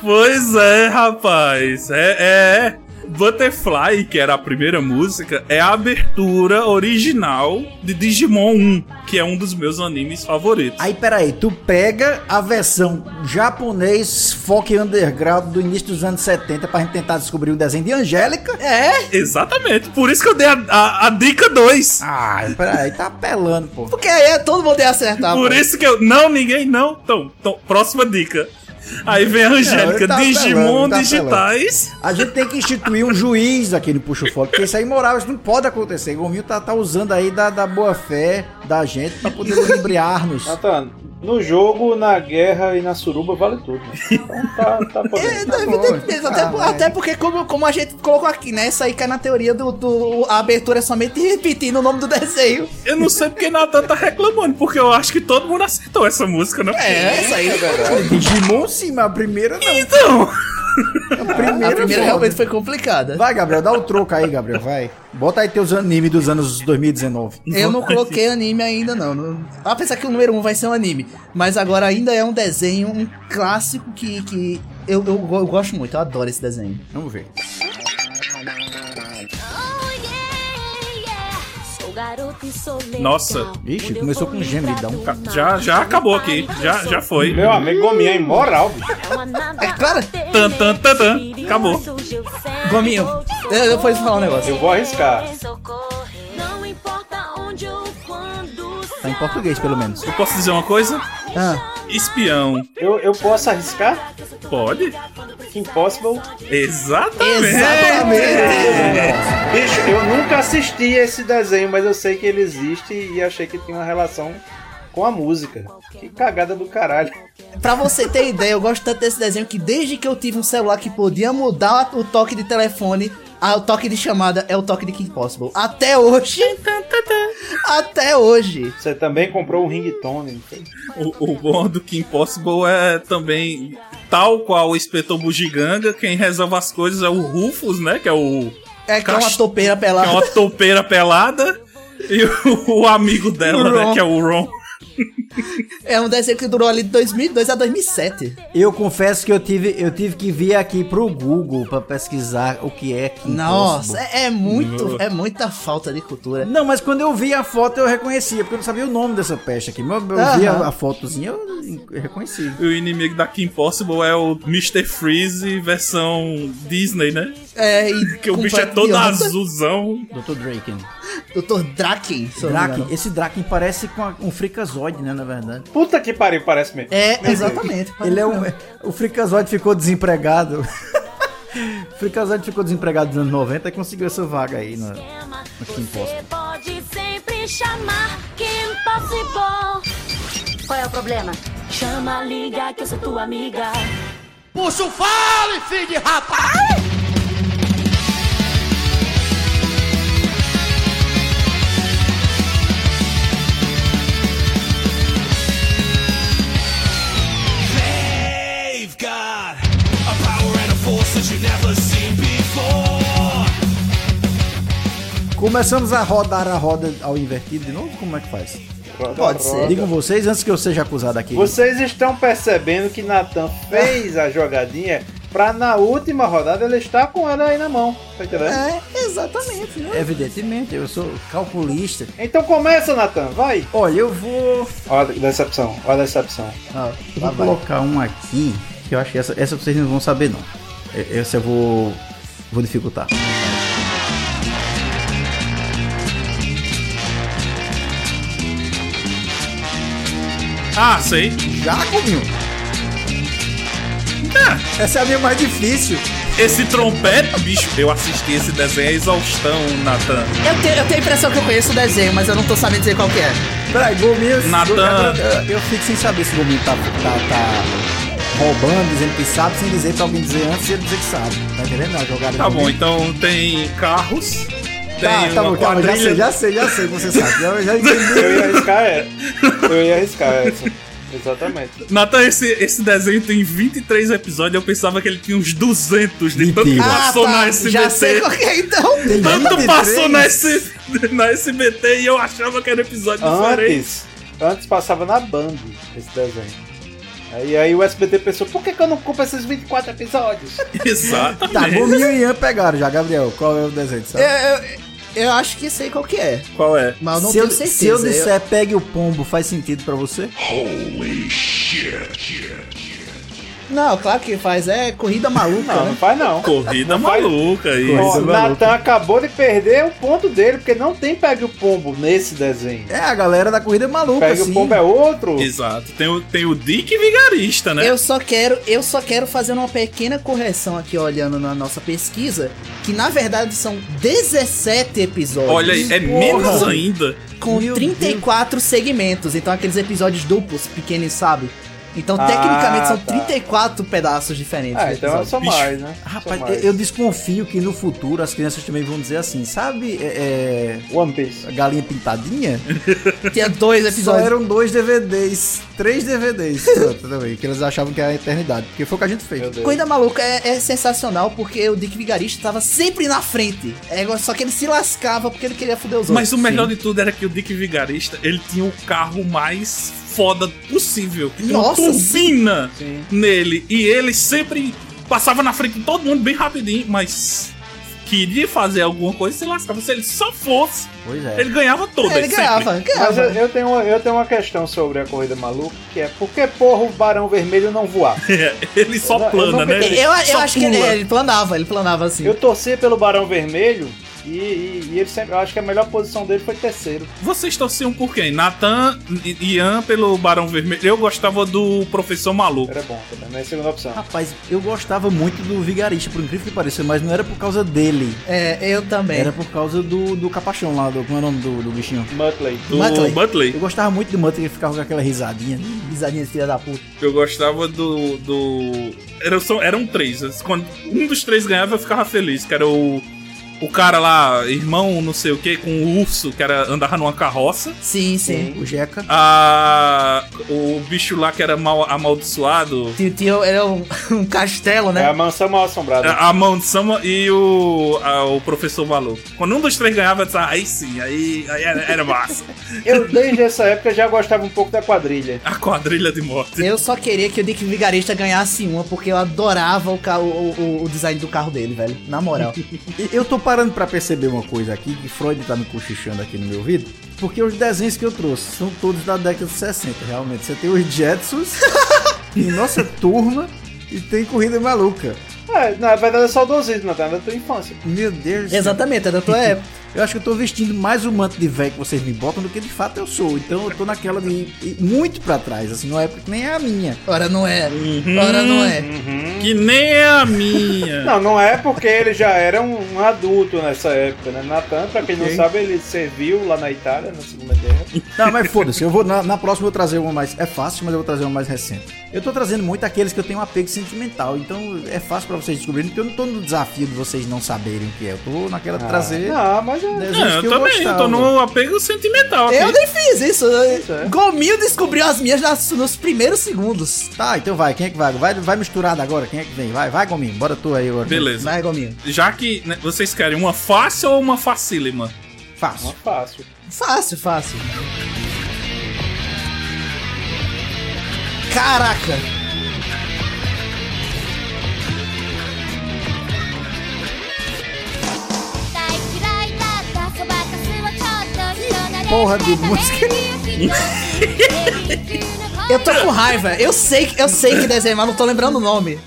Pois é, rapaz. É, é. Butterfly, que era a primeira música, é a abertura original de Digimon 1, que é um dos meus animes favoritos. Aí, peraí, tu pega a versão japonês folk underground do início dos anos 70 pra gente tentar descobrir o desenho de Angélica? É, Exatamente, por isso que eu dei a, a- a dica 2. Ah, peraí, tá apelando, pô. porque aí é todo mundo ia acertar. por pô. isso que eu. Não, ninguém não. Então, então próxima dica. Aí vem a Angélica, tá Digimon tá digitais. A gente tem que instituir um juiz aqui no Puxo Foco, porque isso é imoral, isso não pode acontecer. O Gominho tá, tá usando aí da, da boa fé da gente pra poder ludibriar-nos. Natan, no jogo, na guerra e na suruba vale tudo. né? Então tá, tá É, evidentemente, até, Ah, vai. até porque, como, como a gente colocou aqui, né? Isso aí cai na teoria do, do. A abertura é somente repetindo o nome do desenho. Eu não sei porque Natan tá reclamando, porque eu acho que todo mundo acertou essa música, né? É, essa aí. Digimon sim, mas a primeira não. Então, A A primeira, primeira foda. realmente foi complicada. Vai, Gabriel, dá o troco aí, Gabriel, vai. Bota aí teus animes dos anos 2019. Eu não coloquei anime ainda, não. Apesar que o número 1 um vai ser um anime. Mas agora ainda é um desenho, um clássico que, que eu, eu, eu gosto muito. Eu adoro esse desenho. Vamos ver. Nossa. Ixi, começou com gemidão. já, já acabou aqui. Já, já foi. Meu amigo Gominho é imoral, bicho. É É claro. Tan, tan, tan, tan. temer. Acabou. Gominho, eu- eu vou falar um negócio. Eu vou arriscar. Em português, pelo menos. Eu posso dizer uma coisa? Ah, Espião. Eu, eu posso arriscar? Pode? Impossible. Exatamente. Bicho, eu nunca assisti esse desenho, mas eu sei que ele existe e achei que tinha uma relação com a música. Que cagada do caralho. Pra você ter ideia, eu gosto tanto desse desenho que desde que eu tive um celular que podia mudar o toque de telefone, a- o toque de chamada é o toque de Kim Possible. Até hoje. Até hoje. Você também comprou um ringtone? O, o bom do Kim Possible é também, tal qual o Inspetor Bugiganga, quem resolve as coisas é o Rufus, né? Que é o. É que é uma topeira Que é pelada. uma topeira pelada. E o, o amigo dela, O né? Que é o Ron. É um desenho que durou ali de 2002 a 2007. eu confesso que eu tive, eu tive que vir aqui pro Google pra pesquisar o que é Kim Nossa, Possible. é, é muito, é muita falta de cultura. Não, mas quando eu vi a foto eu reconhecia, porque eu não sabia o nome dessa peste aqui. Mas eu vi a, a fotozinha, eu reconheci. E o inimigo da Kim Possible é o Mr. Freeze versão Disney, né? É, e Que o bicho é todo azulzão. Dr. Draken. Dr. Draken. Draken, esse Draken parece com a- um fricazoide, né, na verdade. Puta que pariu, parece mesmo. É, exatamente. Ele é um. O fricazoide ficou desempregado. o fricazoide ficou desempregado nos anos 90 e conseguiu essa vaga aí na, no Kim Você Possible. pode sempre chamar Kim Possible. Qual é o problema? Chama, liga que eu sou tua amiga. Puxa o fale, filho de rapaz! Começamos a rodar a roda ao invertido de novo? Como é que faz? Roda, Pode ser. roda. Digam vocês antes que eu seja acusado aqui. Vocês estão percebendo que Nathan fez a jogadinha pra na última rodada ele estar com ela aí na mão. Tá entendendo? É, exatamente. Né? Evidentemente, eu sou calculista. Então começa, Nathan, vai. Olha, eu vou. Olha a decepção, olha a decepção. Ah, Eu lá vou vai. colocar um aqui, que eu acho que essa, essa vocês não vão saber não. E- Essa eu vou. Vou dificultar. Ah, sei. Já comiu? Essa é a minha mais difícil. Esse trompete, bicho, eu assisti esse desenho, é exaustão, Nathan. Eu tenho, eu tenho a impressão que eu conheço o desenho, mas eu não tô sabendo dizer qual que é. Peraí, Gominho. Natan. Eu, eu fico sem saber se o Gominho tá, tá, tá roubando, dizendo que sabe, sem dizer pra alguém dizer antes e ele dizer que sabe. Tá entendendo? Não, jogada Tá bom, então tem carros, tem Tá, tá uma bom, calma, já sei, já sei, já sei, você sabe. Já, já entendi. Eu ia arriscar essa. Eu ia arriscar essa. Exatamente. Nathan, esse, esse desenho tem 23 episódios, eu pensava que ele tinha uns 200 de tanto que Mentira. passou na Ah, já sei SBT. qual que é então. Tem Tanto 23? passou na, S, na SBT e eu achava que era episódio diferente. Antes, antes passava na Band esse desenho. Aí, aí o SBT pensou, por que, que eu não compro esses 24 episódios? Tá, Exatamente. Gominho e Ian pegaram já, Gabriel. Qual é o desenho, Eu, sabe? eu, eu acho que sei qual que é, Qual é? mas eu não se, eu, tenho certeza. se eu disser pegue o pombo, faz sentido pra você? Não, claro que faz. É corrida maluca, Não, não né? faz não. Corrida Não faz- maluca aí. Maluca. Natan acabou de perder o ponto dele, porque não tem Pegue o Pombo nesse desenho. É, a galera da corrida é maluca, Pegue assim. o Pombo é outro. Exato. Tem o, tem o Dick Vigarista, né? Eu só quero, eu só quero fazer uma pequena correção aqui olhando na nossa pesquisa, que na verdade são 17 episódios. Olha aí, é Porra. menos ainda. com Meu 34 segmentos, então aqueles episódios duplos, pequenos, sabe? Então, Ah, tecnicamente, são tá. 34 pedaços diferentes. Ah, então episódio. são Bicho. mais, né? Rapaz, mais. eu desconfio que no futuro as crianças também vão dizer assim, sabe, é, One Piece. é, a galinha pintadinha? Tinha dois Só episódios. eram dois DVDs, três DVDs, pronto, também, que eles achavam que era a eternidade, porque foi o que a gente fez. Corrida Maluca é, é sensacional porque o Dick Vigarista tava sempre na frente. É, só que ele se lascava porque ele queria foder os outros. Mas o melhor de tudo era que o Dick Vigarista, ele tinha o carro mais foda possível. Que tinha uma Nossa, turbina Sim. nele. E ele sempre passava na frente de todo mundo bem rapidinho, mas queria fazer alguma coisa e se lascava. Se ele só fosse, Pois é. ele ganhava toda. Ele ganhava, Mas ganhava. eu, eu tenho uma, eu tenho uma questão sobre a corrida maluca, que é por que porra o Barão Vermelho não voar? ele só Eu eu plana, nunca né? Ele Eu, eu acho que ele, pula. ele planava, ele planava assim. Eu torci pelo Barão Vermelho e, e- e ele sempre. Eu acho que a melhor posição dele foi terceiro. Vocês torciam por quem? Nathan e Ian pelo Barão Vermelho. Eu gostava do Professor Maluco. Era bom também, minha segunda opção. Rapaz, eu gostava muito do Vigarista, por incrível que pareça, mas não era por causa dele. É, eu também. Era por causa do, do capachão lá, do, como é o nome do, do bichinho? Muttley. Do Muttley. Muttley. Eu gostava muito do Muttley, que ficava com aquela risadinha. Bisadinha de filha da puta. Eu gostava do. do... Era, só- eram três. Quando um dos três ganhava, eu ficava feliz. Que era o. O cara lá, irmão não sei o que, com o urso, que era andava numa carroça. Sim, sim. O Jeca. A, o bicho lá que era mal amaldiçoado. Tio, tio era um, um castelo, É né? a mansão mal assombrada. A, a mão de Sama e o, a- o professor maluco. Quando um dos três ganhava, eu disse, ah, aí sim, aí, aí era, era massa. Eu, desde essa época, já gostava um pouco da quadrilha. A quadrilha de morte. Eu só queria que o Dick Vigarista ganhasse uma, porque eu adorava o, o, o, o design do carro dele, velho. Na moral. Eu tô parando pra perceber uma coisa aqui, que Freud tá me cochichando aqui no meu ouvido, porque os desenhos que eu trouxe são todos da década de 60, realmente. Você tem os Jetsons, tem Nossa Turma e tem Corrida Maluca. É, na verdade é saudosismo, Natan, da tua infância. Meu Deus do céu. Exatamente, é da tua época. Eu acho que eu tô vestindo mais o manto de velho que vocês me botam do que de fato eu sou. Então eu tô naquela de ir muito pra trás, assim, numa época que nem é a minha. Ora não é. Ora não é. Que nem é a minha. Não, não é porque ele já era um, um adulto nessa época, né? Natan, pra quem não Ok. sabe, ele serviu lá na Itália, na Segunda Guerra. Não, mas foda-se, eu vou na, na próxima eu vou trazer uma mais. É fácil, mas eu vou trazer uma mais recente. Eu tô trazendo muito aqueles que eu tenho um apego sentimental, então é fácil pra vocês descobrirem, porque eu não tô no desafio de vocês não saberem o que é. Eu tô naquela de trazer. Não, mas é. desenhos Não, que eu também, eu gostava. tô no apego sentimental aqui. Eu nem fiz isso. é. Gominho descobriu as minhas nas- nos primeiros segundos. Tá, então vai, quem é que vai? Vai, vai misturado agora, quem é que vem? Vai, vai, Gominho, bora tu aí agora. Beleza. Vai, Gominho. Já que né, vocês querem uma fácil ou uma facílima? Fácil. É fácil. Fácil, fácil. Caraca! Porra de música. Eu tô com raiva. Eu sei, que- eu sei que desenho, mas não tô lembrando o nome.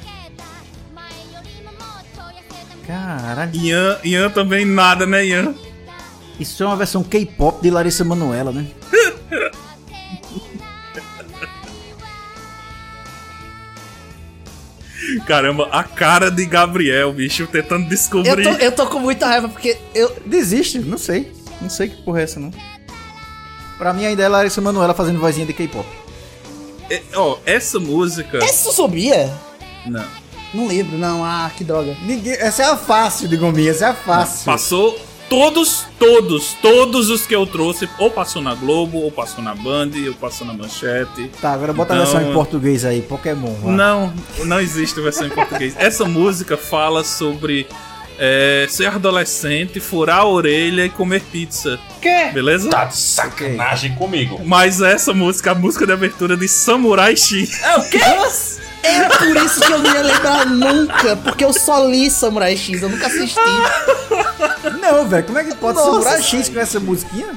Caralho. Ian, Ian também nada, né, Ian? Isso é uma versão K-pop de Larissa Manoela, né? Caramba, a cara de Gabriel, bicho, tentando Eu descobrir. tô, eu tô com muita raiva porque eu. Desiste, não sei. Não sei que porra é essa, não. Pra mim ainda é Larissa Manoela fazendo vozinha de K-pop. É, ó, essa música. Essa eu sabia? Não. Não lembro, não. Ah, que droga. Ninguém, essa é a fácil de Gominha, essa é a fácil. Passou todos, todos, todos os que eu trouxe, ou passou na Globo, ou passou na Band, ou passou na Manchete. Tá, agora bota Então, a versão em português aí, Pokémon. vai. Não, não existe versão em português. Essa música fala sobre é, ser adolescente, furar a orelha e comer pizza. Quê? Beleza? Tá de sacanagem comigo. Mas essa música, a música de abertura de Samurai X. É o quê? É por isso que eu não ia lembrar nunca, porque eu só li Samurai X, eu nunca assisti. Não, velho, como é que pode Nossa, sério. X com essa musiquinha?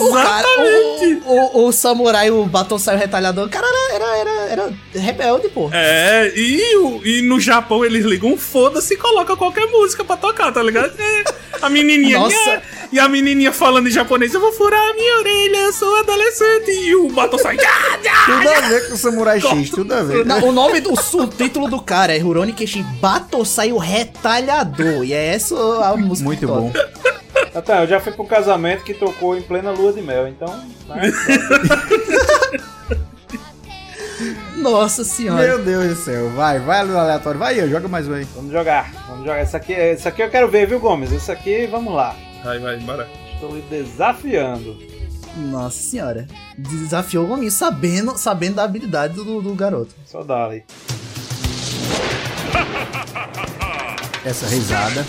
O cara, Exatamente. o, o, o samurai, o batom saio retalhador, o cara era, era, era, era rebelde, pô. É, e, e no Japão eles ligam um foda-se e colocam qualquer música pra tocar, tá ligado? É, a menininha. Nossa. "Nha", E a menininha falando em japonês, eu vou furar a minha orelha, eu sou adolescente. E o batom sai. "Nha, nha". Tudo a ver com o Samurai X, tudo a ver. Não, o nome do o título do cara é Rurouni Kenshin Batosai o Retalhador. E é essa a música. Muito toca. bom. Até, eu já fui pra um casamento que tocou em plena lua de mel, então. né? Nossa senhora. Meu Deus do céu. Vai, vai no aleatório. Vai aí, joga mais um aí. Vamos jogar, vamos jogar. Essa aqui, essa aqui eu quero ver, viu, Gomes? Essa aqui, vamos lá. Vai, vai, bora. Estou lhe desafiando. Nossa senhora. Desafiou o Gominho sabendo, sabendo da habilidade do, do garoto. Só dá ali. Essa risada.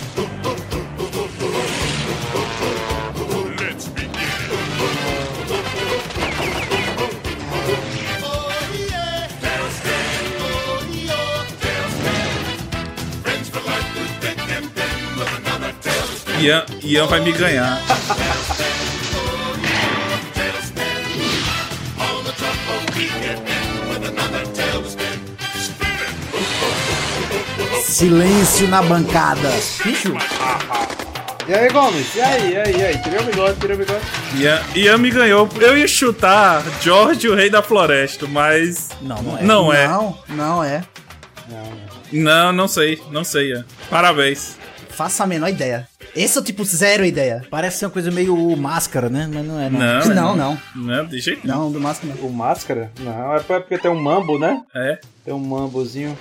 Ian, Ian vai me ganhar. Silêncio na bancada. Bicho, E aí, Gomes? E aí, e aí, e aí? Tirei o bigode, tirei o bigode. Ian, Ian me ganhou. Eu ia chutar George, o rei da floresta, mas. Não, não é. Não é. Não, não é. Não, não sei, não sei, Ian. Parabéns. Faça a menor ideia. Esse é o tipo zero ideia. Parece ser uma coisa meio máscara, né? Mas não é, não. Não, Não, não. Não, de jeito não. Não, do não. O máscara? Não, é porque tem um mambo, né? É. Tem um mambozinho.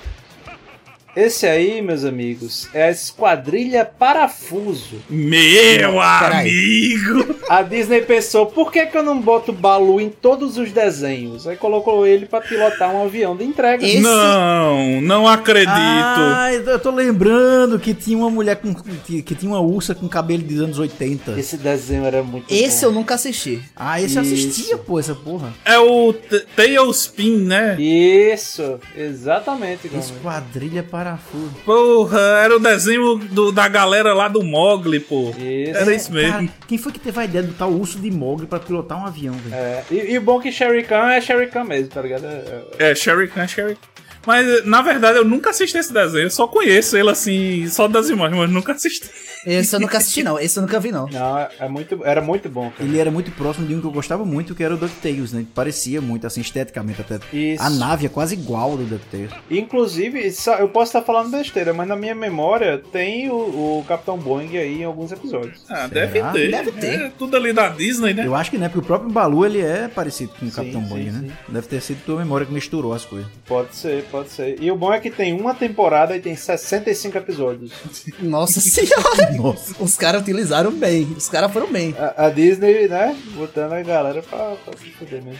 Esse aí, meus amigos, é a Esquadrilha Parafuso. Meu Peraí. amigo! A Disney pensou, por que, que eu não boto Balu em todos os desenhos? Aí colocou ele pra pilotar um avião de entrega. Esse- Não, não acredito. Ah, eu tô lembrando que tinha uma mulher com. que, que tinha uma ursa com cabelo dos anos 80. Esse desenho era muito Esse bom. eu nunca assisti. Ah, esse eu Isso. assistia, pô, essa porra. É o Tailspin, né? Isso, exatamente. Esquadrilha parafuso. Porra, era o desenho do- da galera lá do Mogli, pô. Isso. Era isso mesmo. Cara, quem foi que teve a ideia de botar o urso de Mogli pra pilotar um avião, velho? É, e, e o bom que Sherry Khan é Sherry Khan mesmo, tá ligado? É, é- É, Sherry Khan, Sherry Khan. Mas, na verdade, eu nunca assisti esse desenho. Eu só conheço ele, assim, só das imagens, mas nunca assisti. Esse eu nunca assisti, não. Esse eu nunca vi, não. não, é, muito, era muito bom, cara. Ele era muito próximo de um que eu gostava muito, que era o DuckTales, né? Parecia muito, assim, esteticamente até. Isso. A nave é quase igual ao do DuckTales. Inclusive, eu posso estar falando besteira, mas na minha memória tem o, o Capitão Boeing aí em alguns episódios. Ah, Será? deve ter. Deve ter. É tudo ali da Disney, né? Eu acho que não, porque o próprio Balu, ele é parecido com o Capitão sim, Boeing, né? sim. Deve ter sido tua memória que misturou as coisas. Pode ser, pode ser. E o bom é que tem uma temporada e tem 65 episódios. Nossa senhora. Nossa. Os caras utilizaram bem. Os caras foram bem. A, a Disney, né, botando a galera pra, pra se fuder mesmo.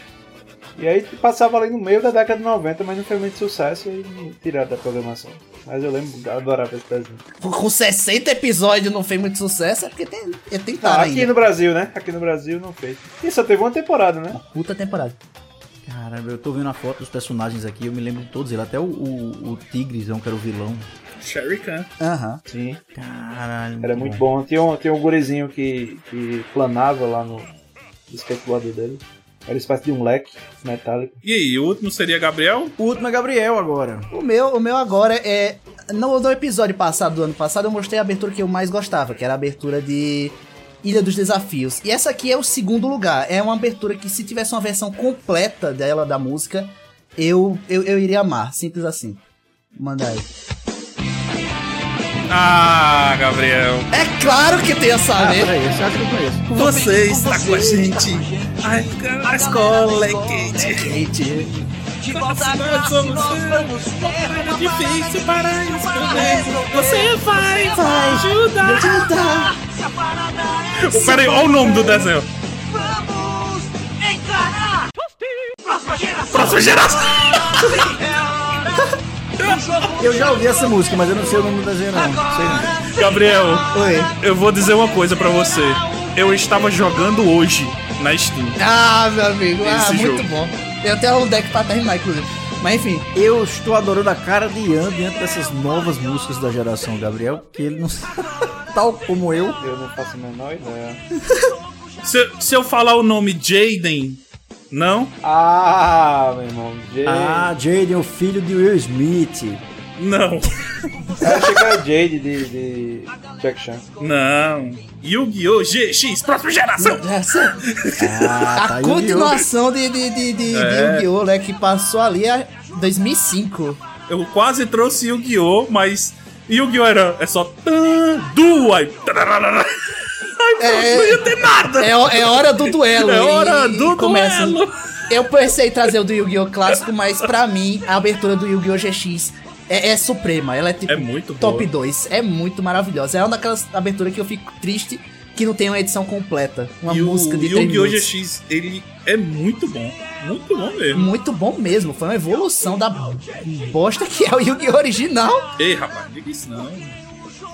E aí passava ali no meio da década de 90, mas não foi muito sucesso e tiraram da programação. Mas eu lembro, eu adorava esse desenho. Com 60 episódios não fez muito sucesso, é porque tem, é Não, tentaram aqui ainda. no Brasil, né? Aqui no Brasil não fez. E só teve uma temporada, né? Puta temporada. Caramba, eu tô vendo a foto dos personagens aqui, eu me lembro de todos eles. Até o, o, o Tigresão, que era o vilão. Sherry Khan. Aham. Sim. Caralho. Era muito bom. Tinha um, tinha um gurizinho que, que planava lá no skateboard dele. Era uma espécie de um leque metálico. E aí, o último seria Gabriel? O último é Gabriel agora. O meu, o meu agora é. No, no episódio passado, do ano passado, eu mostrei a abertura que eu mais gostava, que era a abertura de Ilha dos Desafios. E essa aqui é o segundo lugar. É uma abertura que, se tivesse uma versão completa dela, da música, eu, eu, eu iria amar. Simples assim. Manda aí. Ah, Gabriel. É claro que tem essa, Ah, né? peraí, você acha que eu conheço? Você está com a gente. Ai, a escola é quente. Gente, De volta a Nós somos nós vamos É difícil para responder. Você vai, vai ajudar. Se a parada é Peraí, olha o nome do desenho. Vamos encarar! Próxima geração! Próxima geração. Eu já ouvi essa música, mas eu não sei o nome não. Sei não. Gabriel, Oi. eu vou dizer uma coisa pra você. Eu estava jogando hoje na Steam. Ah, meu amigo. Ah, Esse muito jogo. bom. Eu tenho um deck pra terminar, inclusive. Mas enfim, Eu estou adorando a cara de Ian diante dessas novas músicas da geração Gabriel, que ele não tal como eu. Eu não faço a menor ideia. Se, se eu falar o nome Jaden, Não? Ah, meu irmão. Jade. Ah, Jaden, o filho de Will Smith. Não. Eu achei que era Jade de, de Jack Chan. Não. Yu-Gi-Oh! GX, próxima geração! Essa- Ah, a tá, Yu-Gi-Oh! continuação de, de, de, de, de É. Yu-Gi-Oh! né, que passou ali é 2005. Eu quase trouxe Yu-Gi-Oh! Mas Yu-Gi-Oh! era é só tan, É. não ia ter nada! É, é hora do duelo. É hora do começa. duelo. Eu pensei em trazer o do Yu-Gi-Oh! clássico, mas pra mim, a abertura do Yu-Gi-Oh! GX é, é suprema. Ela é tipo É muito boa. top 2. É muito maravilhosa. É uma daquelas aberturas que eu fico triste que não tem uma edição completa. Uma E o música de 3 Yu-Gi-Oh! GX, ele é muito bom. Muito bom mesmo. Muito bom mesmo. Foi uma evolução da bosta que é o Yu-Gi-Oh! original. Ei, rapaz, diga isso não.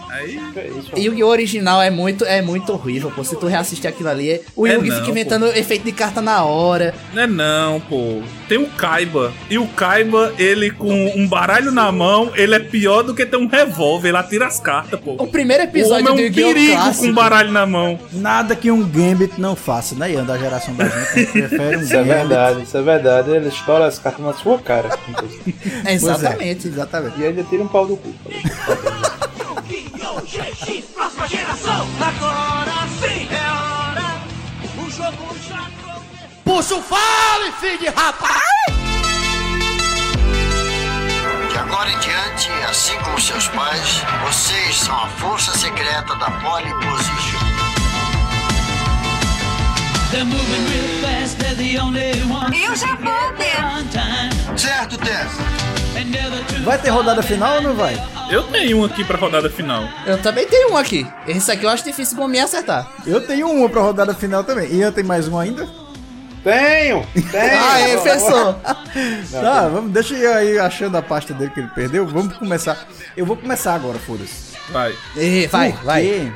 Aí. É? E o Yu-Gi-Oh! original é muito, é muito horrível, pô. Se tu reassistir aquilo ali, o É Yugi não, fica inventando efeito de carta na hora. Não é não, pô. Tem o Kaiba. E o Kaiba, ele com um baralho na mão, ele é pior do que ter um revólver. Ele atira as cartas, pô. O primeiro O episódio homem do é um Yu-Gi-Oh! perigo clássico. com um baralho na mão. Nada que um Gambit não faça, né, Ian? Da geração da gente, prefere um Isso é Gambit. verdade, isso é verdade. Ele estoura as cartas na sua cara. É, Pois é, exatamente. exatamente. e ainda tira um pau do cu. Agora sim é hora. O jogo já começou. Puxa o fale, filho de rapaz! De agora em diante, assim como seus pais, vocês são a força secreta da Pole Position. They're moving real fast, they're the only one. Eu já vou. Certo, Tess? Vai ter rodada final ou não vai? Eu tenho um aqui pra rodada final. Eu também tenho um aqui. Esse aqui eu acho difícil de me acertar. Eu tenho uma pra rodada final também. Ian tem mais um ainda? Tenho! Tenho! Aê, pensou. Tá, vamos, deixa eu ir aí achando a pasta dele que ele perdeu. Vamos começar. Eu vou começar agora, foda-se. Vai. Ê, vai, Porque vai.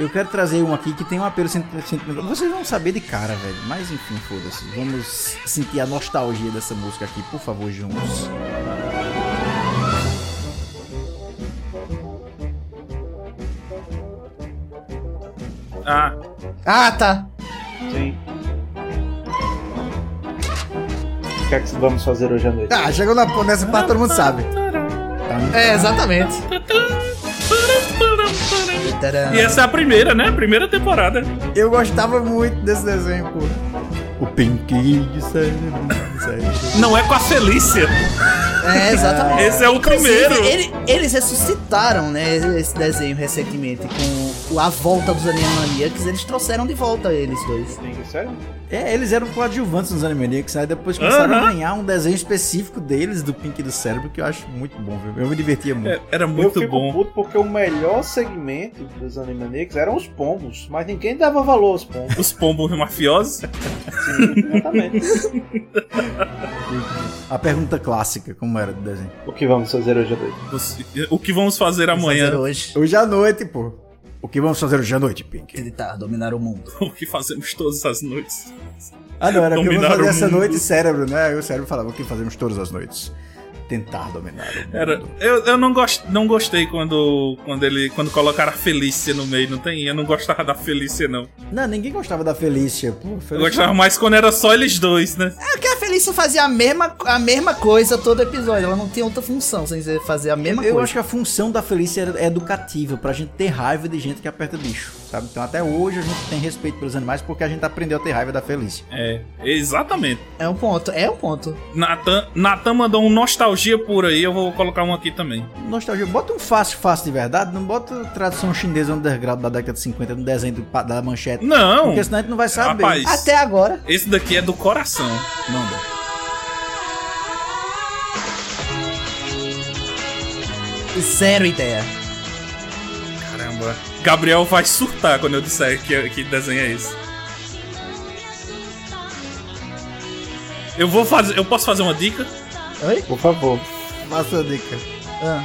Eu quero trazer um aqui que tem um apelo senti- sentimental. Vocês vão saber de cara, velho. Mas enfim, foda-se. Vamos sentir a nostalgia dessa música aqui, por favor, juntos. Ah, Ah, tá. Sim. O que é que vamos fazer hoje à noite? Ah, chegou na, nessa parte, todo mundo sabe. É, exatamente. E essa é a primeira, né? Primeira temporada. Eu gostava muito desse desenho, pô. O Pinky de. Não é com a Felícia. É, exatamente. Esse é o Inclusive, primeiro. ele- eles ressuscitaram, né, esse desenho recentemente com a volta dos Animaniacs. Eles trouxeram de volta eles dois. Sério? É, eles eram coadjuvantes nos Animaniacs, aí depois começaram a Aham. ganhar um desenho específico deles, do Pink do Cérebro, que eu acho muito bom, viu? Eu me divertia muito. É, Era eu muito fico bom. puto porque o melhor segmento dos Animaniacs eram os pombos, mas ninguém dava valor aos pombos. Os pombos mafiosos. Sim, exatamente. A pergunta clássica, como era do desenho? o que vamos fazer hoje à noite? O que vamos fazer Fazer amanhã? hoje. Hoje à noite, pô. O que vamos fazer hoje à noite, Pink? Tentar dominar o mundo. O que fazemos todas as noites? Ah, não, era o que vamos Dominar fazer o essa mundo. noite, cérebro, né? Aí o cérebro falava o que fazemos todas as noites. Tentar dominar o mundo. Era, eu, eu não, gost, não gostei quando, quando ele quando colocaram a Felícia no meio, não tem? Eu não gostava da Felícia, não. Não, ninguém gostava da Felícia, pô. Eu Felícia... gostava mais quando era só eles dois, né? É que a Felícia fazia a mesma, a mesma coisa todo episódio. Ela não tinha outra função sem fazer a mesma Eu coisa. acho que a função da Felícia é educativa, pra gente ter raiva de gente que aperta bicho, sabe? Então até hoje a gente tem respeito pelos animais porque a gente aprendeu a ter raiva da Felícia. É, exatamente. É um ponto, é um ponto. Natan, Natan mandou um nostalgia por aí, eu vou colocar um aqui também. Nostalgia, bota um fácil, fácil de verdade, não bota tradução chinesa underground da década de 50 no desenho do da manchete. Não! Porque senão a gente não vai saber. Rapaz, Até agora. esse daqui é do coração. Manda. Zero ideia. Caramba. Gabriel vai surtar quando eu disser que, que desenho é esse. Eu vou fazer. Eu posso fazer uma dica? Oi? Por favor. Passa a dica. Ah.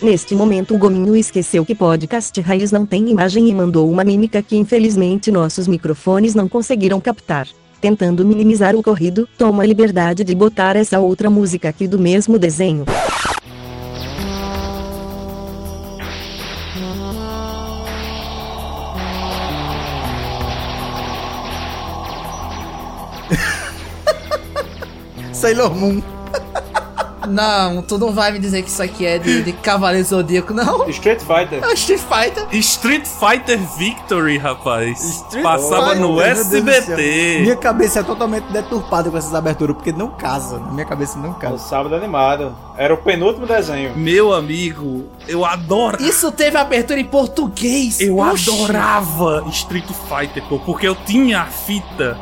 Neste momento o Gominho esqueceu que podcast Raiz não tem imagem e mandou uma mímica que infelizmente nossos microfones não conseguiram captar. Tentando minimizar o ocorrido, toma a liberdade de botar essa outra música aqui do mesmo desenho. Sailor Moon. Não, tu não vai me dizer que isso aqui é de, de Cavaleiro Zodíaco, não? Street Fighter. É Street Fighter. Street Fighter Victory, rapaz. Street Passava Fighter, no. SBT. Minha cabeça é totalmente deturpada com essas aberturas, porque não casa. Na minha cabeça não No casa. sábado animado. Era o penúltimo desenho. Meu amigo, eu adoro. Isso teve abertura em português. Eu Oxi. adorava Street Fighter, pô, porque eu tinha a fita.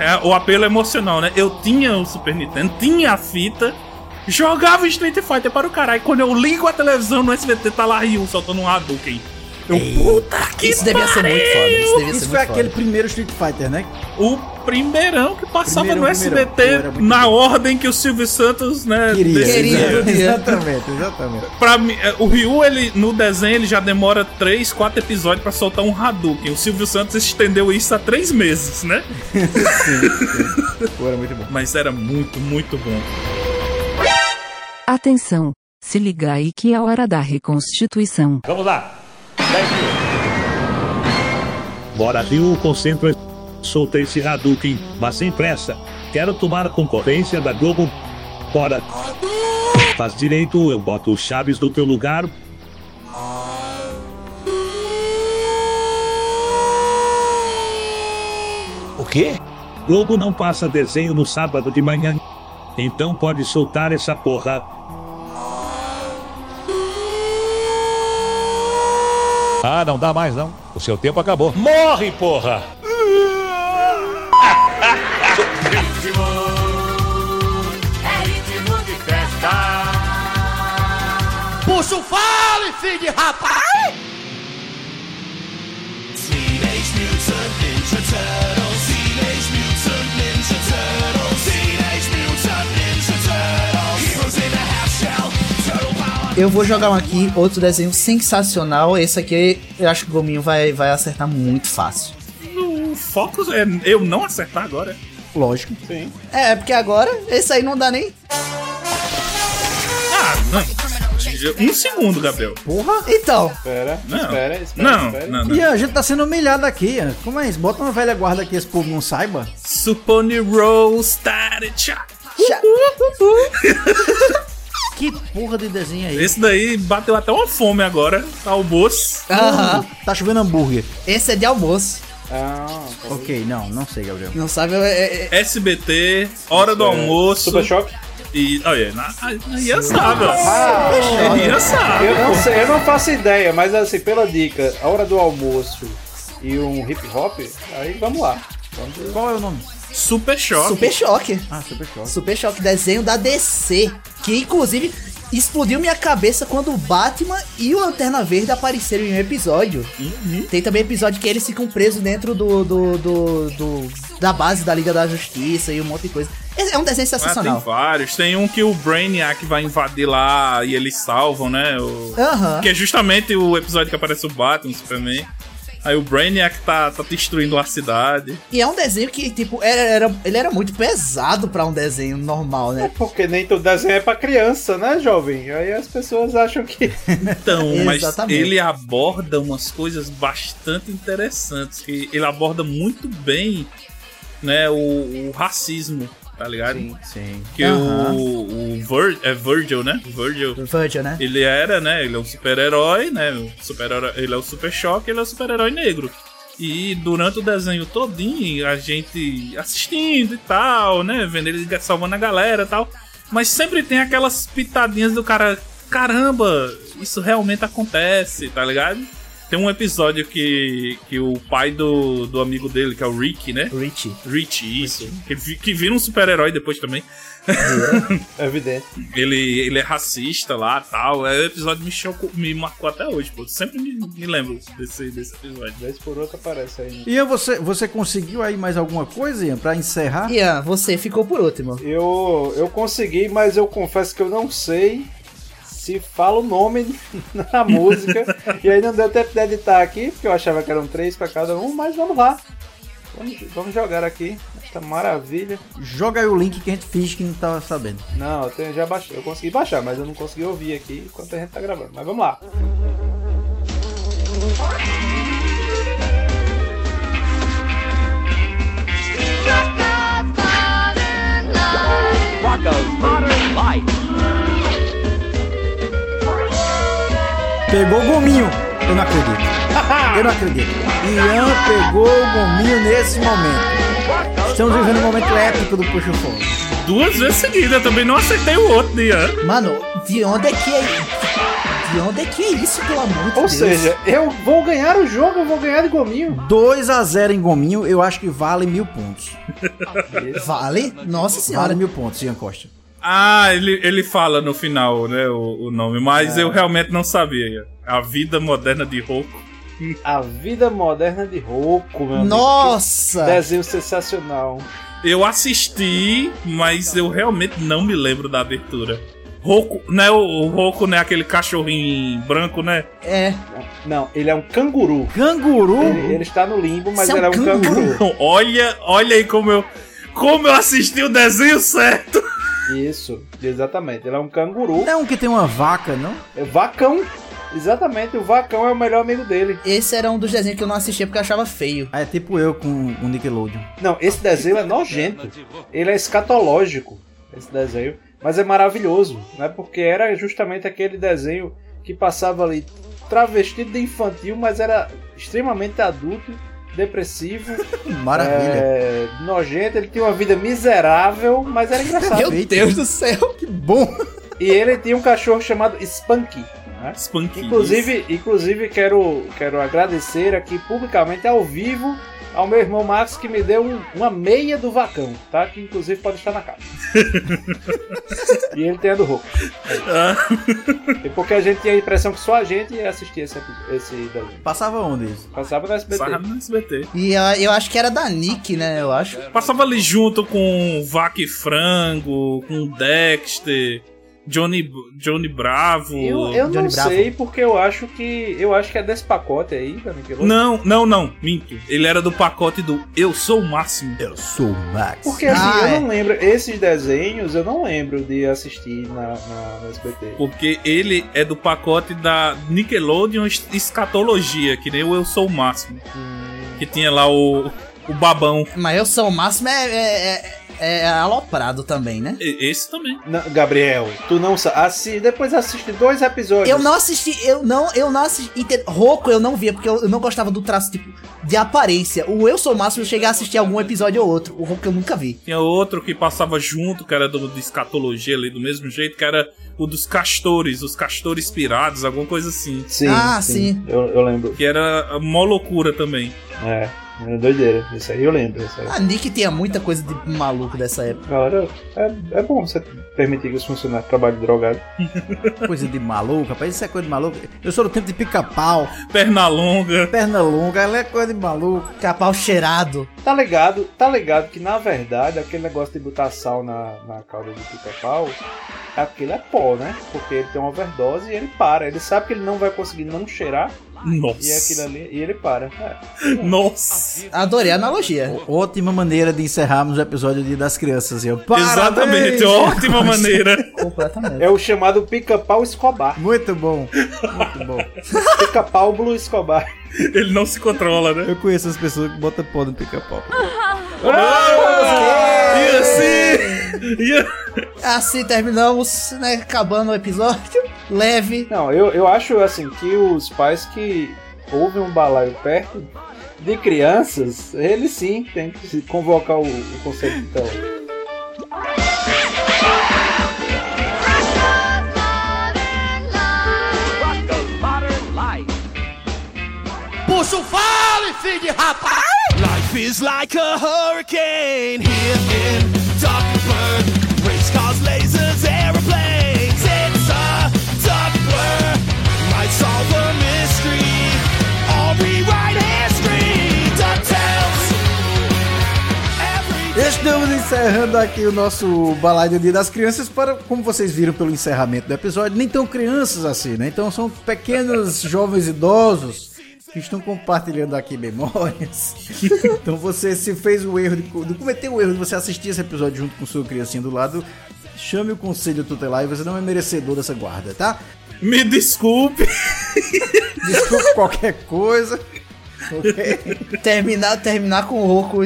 É, o apelo emocional, né? Eu tinha o Super Nintendo, tinha a fita, jogava Street Fighter para o caralho. Quando eu ligo a televisão no SBT, tá lá Ryu soltando um Hadouken. Eu, puta que Isso devia ser muito foda. Isso devia ser Isso foi muito aquele foda. primeiro Street Fighter, né? O primeirão que passava Primeirão, no. SBT na ordem que o Silvio Santos, né, Queria. decidia. Queria. Queria. Exatamente, exatamente. Pra mim, é, o Ryu, ele, no desenho, ele já demora 3, 4 episódios pra soltar um Hadouken. O Silvio Santos estendeu isso há 3 meses, né? Pô, era muito bom. Mas era muito, muito bom. Atenção, se liga aí que é a hora da reconstituição. Vamos lá. Bora Ryu, concentra. Solta esse Hadouken, mas sem pressa. Quero tomar a concorrência da Globo. Bora. Faz direito, eu boto o Chaves no teu lugar. O quê? Globo não passa desenho no sábado de manhã. Então pode soltar essa porra. Ah, não dá mais não. O seu tempo acabou. Morre, porra! Puxa o fale, filho de rapaz! Teenage Mutant Ninja Turtles. Teenage Mutant Ninja Turtles. Teenage Mutant Ninja Turtles. Heroes in a half shell. Turtle power. Eu vou jogar um aqui, outro desenho sensacional. Esse aqui eu acho que o Gominho vai, vai acertar muito fácil. O foco é eu não acertar agora. Lógico. Sim. É, porque agora esse aí não dá nem. Um segundo, Gabriel. Porra. Então, Espera, Não. espera, espera. Não, espera. não, não. E a gente tá sendo humilhado aqui. Ian. Como é isso? Bota uma velha guarda que esse povo não saiba. Supone Roll Started. Que porra de desenho é esse? Daí bateu até uma fome agora, almoço. aham. Tá chovendo hambúrguer. Esse é de almoço. Ah, tá. Ok, não, não sei, Gabriel. Não sabe? É, é- é- SBT, Hora do É, Almoço. Super Choque? E. Olha, na- a Ian sabe, ó. Ian sabe. Eu não, sei, eu não faço ideia, mas assim, pela dica, a hora do almoço e um hip hop, aí vamos lá. Vamos. Qual é o nome? Super Choque. Super Choque. Ah, Super Choque. Super Choque, desenho da DC. Que inclusive explodiu minha cabeça quando o Batman e o Lanterna Verde apareceram em um episódio. Tem também episódio que eles ficam presos dentro do, do, do, do- da base da Liga da Justiça e um monte de coisa. É é um desenho Ah, tem sensacional. vários. Tem um que o Brainiac vai invadir lá e eles salvam, né? O... Aham. Que é justamente o episódio que aparece o Batman, o Superman. Aí o Brainiac tá, tá destruindo a cidade. E é um desenho que, tipo, era, era- ele era muito pesado pra um desenho normal, né? Porque nem todo desenho é pra criança, né, jovem? Aí as pessoas acham que. Então, mas ele aborda umas coisas bastante interessantes. Que ele aborda muito bem, né, o, o racismo, tá ligado? Sim. Que Aham. o, o Vir, é Virgil, né? Virgil. Virgil, né? Ele era, né? Ele é um super-herói, né? Super ele é o super choque, ele é o super-herói negro. E durante o desenho todinho, a gente assistindo e tal, né? Vendo ele salvando a galera e tal. Mas sempre tem aquelas pitadinhas do cara, caramba, isso realmente acontece, tá ligado? Tem um episódio que, que o pai do, do amigo dele, que é o Rick, né? Richie. Rich, isso. Que, que vira um super-herói depois também. É evidente. Ele, ele é racista lá tal. É, o episódio me, chocou, me marcou até hoje, pô. Sempre me, me lembro desse, desse episódio. Vez por outra aparece aí. Ian, você, você conseguiu aí mais alguma coisa, Ian, pra encerrar? Ian, você ficou por último. Eu, eu consegui, mas eu confesso que eu não sei se fala o nome na música. e aí não deu tempo de editar aqui, porque eu achava que eram três para cada um, mas vamos lá. Vamos, vamos, jogar aqui esta maravilha. Joga aí o link que a gente fez que não estava sabendo. Não, eu tenho, já baixei, eu consegui baixar, mas eu não consegui ouvir aqui enquanto a gente tá gravando. Mas vamos lá. Rocko's Modern Life. Pegou o gominho. Eu não acredito. Eu não acredito. Ian pegou o gominho nesse momento. Estamos vivendo um momento épico do Puxa Fogo. Duas vezes seguidas, eu também não acertei o outro, Ian. Mano, de onde é que é. De onde é que é isso, pelo amor de Ou Deus? seja, eu vou ganhar o jogo, eu vou ganhar de gominho. 2x0 em gominho, eu acho que vale mil pontos. Vale? Nossa senhora. Vale mil pontos, Ian Costa. Ah, ele, ele fala no final, né, o, o nome, mas eu realmente não sabia. A vida moderna de Roku. A vida moderna de Roku, meu amigo. Nossa! Que Desenho sensacional. Eu assisti, mas eu realmente não me lembro da abertura. Roku, né, o, o Roku, né, aquele cachorrinho branco, né? É. Não, ele é um canguru. Canguru? Ele, ele está no limbo, mas Você é ele é um um canguru? canguru. Olha, olha aí como eu como eu assisti o desenho certo. Isso, exatamente. Ele é um canguru. Não é um que tem uma vaca, não? É vacão. Exatamente, o vacão é o melhor amigo dele. Esse era um dos desenhos que eu não assistia porque eu achava feio. É tipo eu com o Nickelodeon. Não, esse desenho é nojento. Ele é escatológico, esse desenho. Mas é maravilhoso, né? Porque era justamente aquele desenho que passava ali travestido de infantil, mas era extremamente adulto, depressivo, Maravilha. é, nojento. Ele tinha uma vida miserável, mas era engraçado. Meu Deus do céu. Que bom. E ele tinha um cachorro chamado Spunky. né? Spunky. Inclusive, inclusive quero, quero agradecer aqui publicamente ao vivo ao meu irmão Max que me deu um- uma meia do vacão, tá? Que inclusive pode estar na capa. e ele tem a do Hulk. E porque a gente tinha a impressão que só a gente ia assistir esse, esse desenho. Passava onde isso? Passava no SBT. Passava no SBT. E eu, eu acho que era da Nick, né? Eu acho. Passava ali junto com Vaca e Frango, com Dexter, Johnny, Johnny Bravo. Eu, eu não Johnny Bravo. sei porque eu acho que eu acho que é desse pacote aí da Nickelodeon. Não, não, não, minto. Ele era do pacote do Eu Sou o Máximo. Eu sou o Max. Porque assim, Ah, eu é. não lembro, esses desenhos eu não lembro de assistir na, na, no SBT. Porque ele é do pacote da Nickelodeon Escatologia, que nem o Eu Sou o Máximo. Que tinha lá o, o babão. Mas eu sou o máximo é, é, é, é aloprado também, né? Esse também. Não, Gabriel, tu não sabe. Assi, depois assiste dois episódios. Eu não assisti, eu não, eu não assisti. Roku eu não via, porque eu, eu não gostava do traço, tipo, de aparência. O Eu Sou Máximo eu cheguei a assistir algum episódio ou outro. O Roku eu nunca vi. Tinha outro que passava junto, que era do, de escatologia ali, do mesmo jeito, que era o dos castores, os castores pirados, alguma coisa assim. Sim, Ah, sim. Eu, eu lembro. Que era mó loucura também. É, era doideira. Isso aí eu lembro. Isso aí. A Nick tinha muita coisa de maluco dessa época. Galera, é, é bom você permitir que os funcionários trabalhem drogado. Coisa de maluco, rapaz. Isso é coisa de maluco. Eu sou do tempo de pica-pau, Perna longa. perna longa. Ela é coisa de maluco. Capau cheirado. Tá ligado, tá ligado que na verdade aquele negócio de botar sal na, na calda de pica-pau, aquilo é pó, né? Porque ele tem uma overdose e ele para. Ele sabe que ele não vai conseguir não cheirar e Nossa. aquilo ali e ele para. É. Nossa. Adorei a analogia. Ótima maneira de encerrarmos o episódio Dia das Crianças. Eu, Exatamente, ótima maneira. Completamente. É o chamado pica-pau Escobar. Muito bom. Muito bom. Pica-pau Blue Escobar. Ele não se controla, né? Eu conheço as pessoas que botam pó no pica-pau. E assim. E Assim terminamos, né? Acabando o episódio. Leve. Não, eu, eu acho assim que os pais que ouvem um balaio perto de crianças, eles sim têm que se convocar o, o conselho então. Puxa o fale, filho de rapaz! Life is like a hurricane here in Duckburg. Estamos encerrando aqui o nosso balaio do Dia das Crianças para, como vocês viram pelo encerramento do episódio, nem tão crianças assim, né? Então são pequenos jovens idosos que estão compartilhando aqui memórias. então você se fez o erro de, de cometer o erro de você assistir esse episódio junto com sua criancinha do lado, chame o conselho tutelar e você não é merecedor dessa guarda, tá? Me desculpe. Desculpe qualquer coisa. Ok? Terminar, terminar com o Roku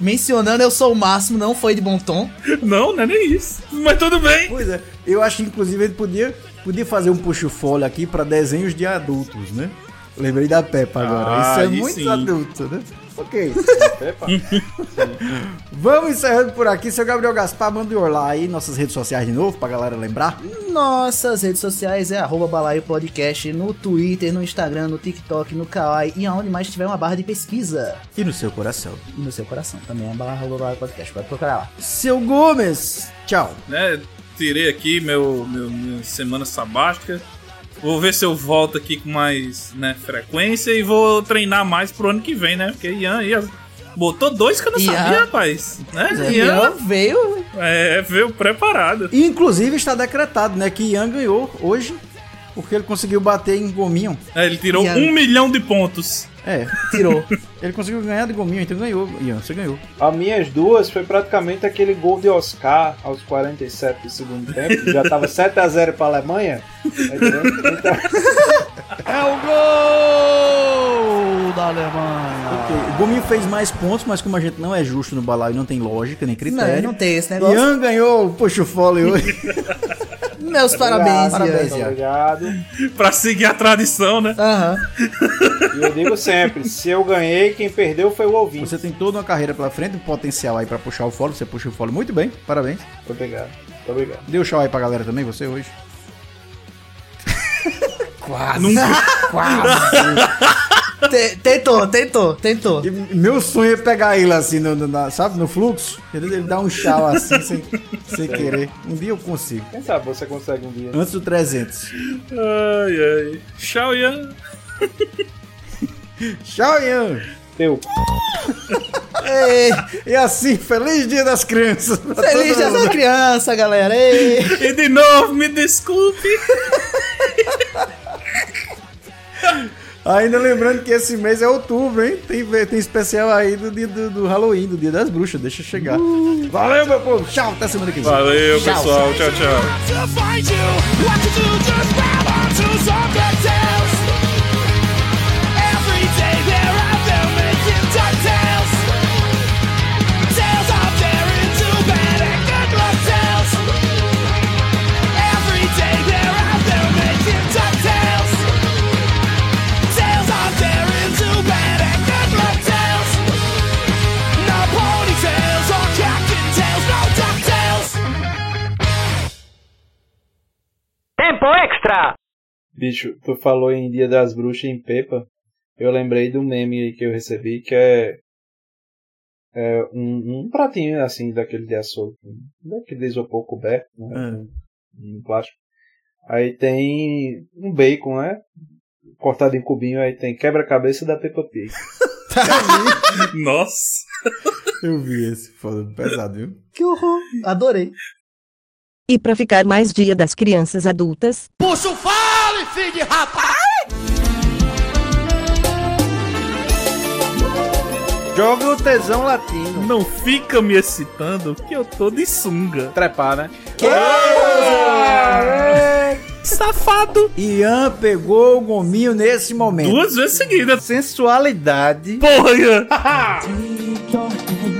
mencionando eu sou o máximo, não foi de bom tom. Não, não é nem isso. Mas tudo bem. Pois é, eu acho que inclusive ele podia Podia fazer um puxo-folio aqui pra desenhos de adultos, né? Lembrei da Peppa agora. Ah, Isso é muito sim. adulto, né? Ok. Vamos encerrando por aqui. Seu Gabriel Gaspar, manda o lá aí nossas redes sociais de novo pra galera lembrar. Nossas redes sociais é arroba balaio podcast no Twitter, no Instagram, no TikTok, no Kawaii e aonde mais tiver uma barra de pesquisa. E no seu coração. E no seu coração também é barra arroba balaio podcast. Pode procurar lá. Seu Gomes, tchau. né? Tirei aqui meu, meu minha semana sabática. Vou ver se eu volto aqui com mais né, frequência e vou treinar mais pro ano que vem, né? Porque Ian, Ian botou dois que eu não Ian- sabia, rapaz. Né? Ian Ian veio. é, veio preparado. E, inclusive está decretado, né, que Ian ganhou hoje, porque ele conseguiu bater em Gominho. É, ele tirou Ian. um milhão de pontos. É, tirou. ele conseguiu ganhar de Gominho, então ganhou, Ian, você ganhou. As minhas duas foi praticamente aquele gol de Oscar aos 47 do segundo tempo. Já tava 7x0 pra Alemanha. Então, É o gol da Alemanha. Ok, O Gominho fez mais pontos, mas como a gente não é justo no balaio, não tem lógica nem critério. Não, não tem esse negócio. Ian ganhou o puxo folio hoje. Meus parabéns, Parabéns, Ian. Obrigado. pra seguir a tradição, né? Aham. E eu digo sempre, se eu ganhei, quem perdeu foi o ouvinte. Você tem toda uma carreira pela frente, um potencial aí pra puxar o folio, você puxa o folio muito bem, parabéns. Muito obrigado. Muito obrigado. Deu tchau aí pra galera também, você hoje. Quase. Quase. Te- tentou, tentou, tentou. E meu sonho é pegar ele assim, no, no- na- sabe, no fluxo, ele dá um tchau assim, sem, sem querer. Um dia eu consigo. Quem sabe você consegue um dia. Antes do 300. Ai, ai. Tchau, Ian. Tchau, Ian! Teu. Ei, E assim, feliz dia das crianças. feliz dia mundo. da criança, galera. Ei. E de novo, me desculpe. Ainda lembrando que esse mês é outubro, hein? Tem, tem especial aí do dia do, do Halloween, do dia das bruxas. Deixa eu chegar. Valeu, meu povo. Tchau, até semana que vem. Valeu, Tchau. pessoal. Tchau, tchau. Bicho, tu falou em Dia das Bruxas em Pepa. Eu lembrei do meme aí que eu recebi, que é, é um, um pratinho assim, daquele de açougue. Daquele de isopor coberto, né? Um plástico. Aí tem um bacon, né? Cortado em cubinho, aí tem quebra-cabeça da Peppa Pig. Nossa. Eu vi esse, foda pesado, viu? Que horror. Adorei. E pra ficar mais dia das crianças adultas, Puxa o fale, filho de rapaz! Joga o tesão latino. Não fica me excitando que eu tô de sunga. Trepar, né? Safado. Ian pegou o gominho nesse momento. Duas vezes seguidas. Sensualidade. Porra, Ian.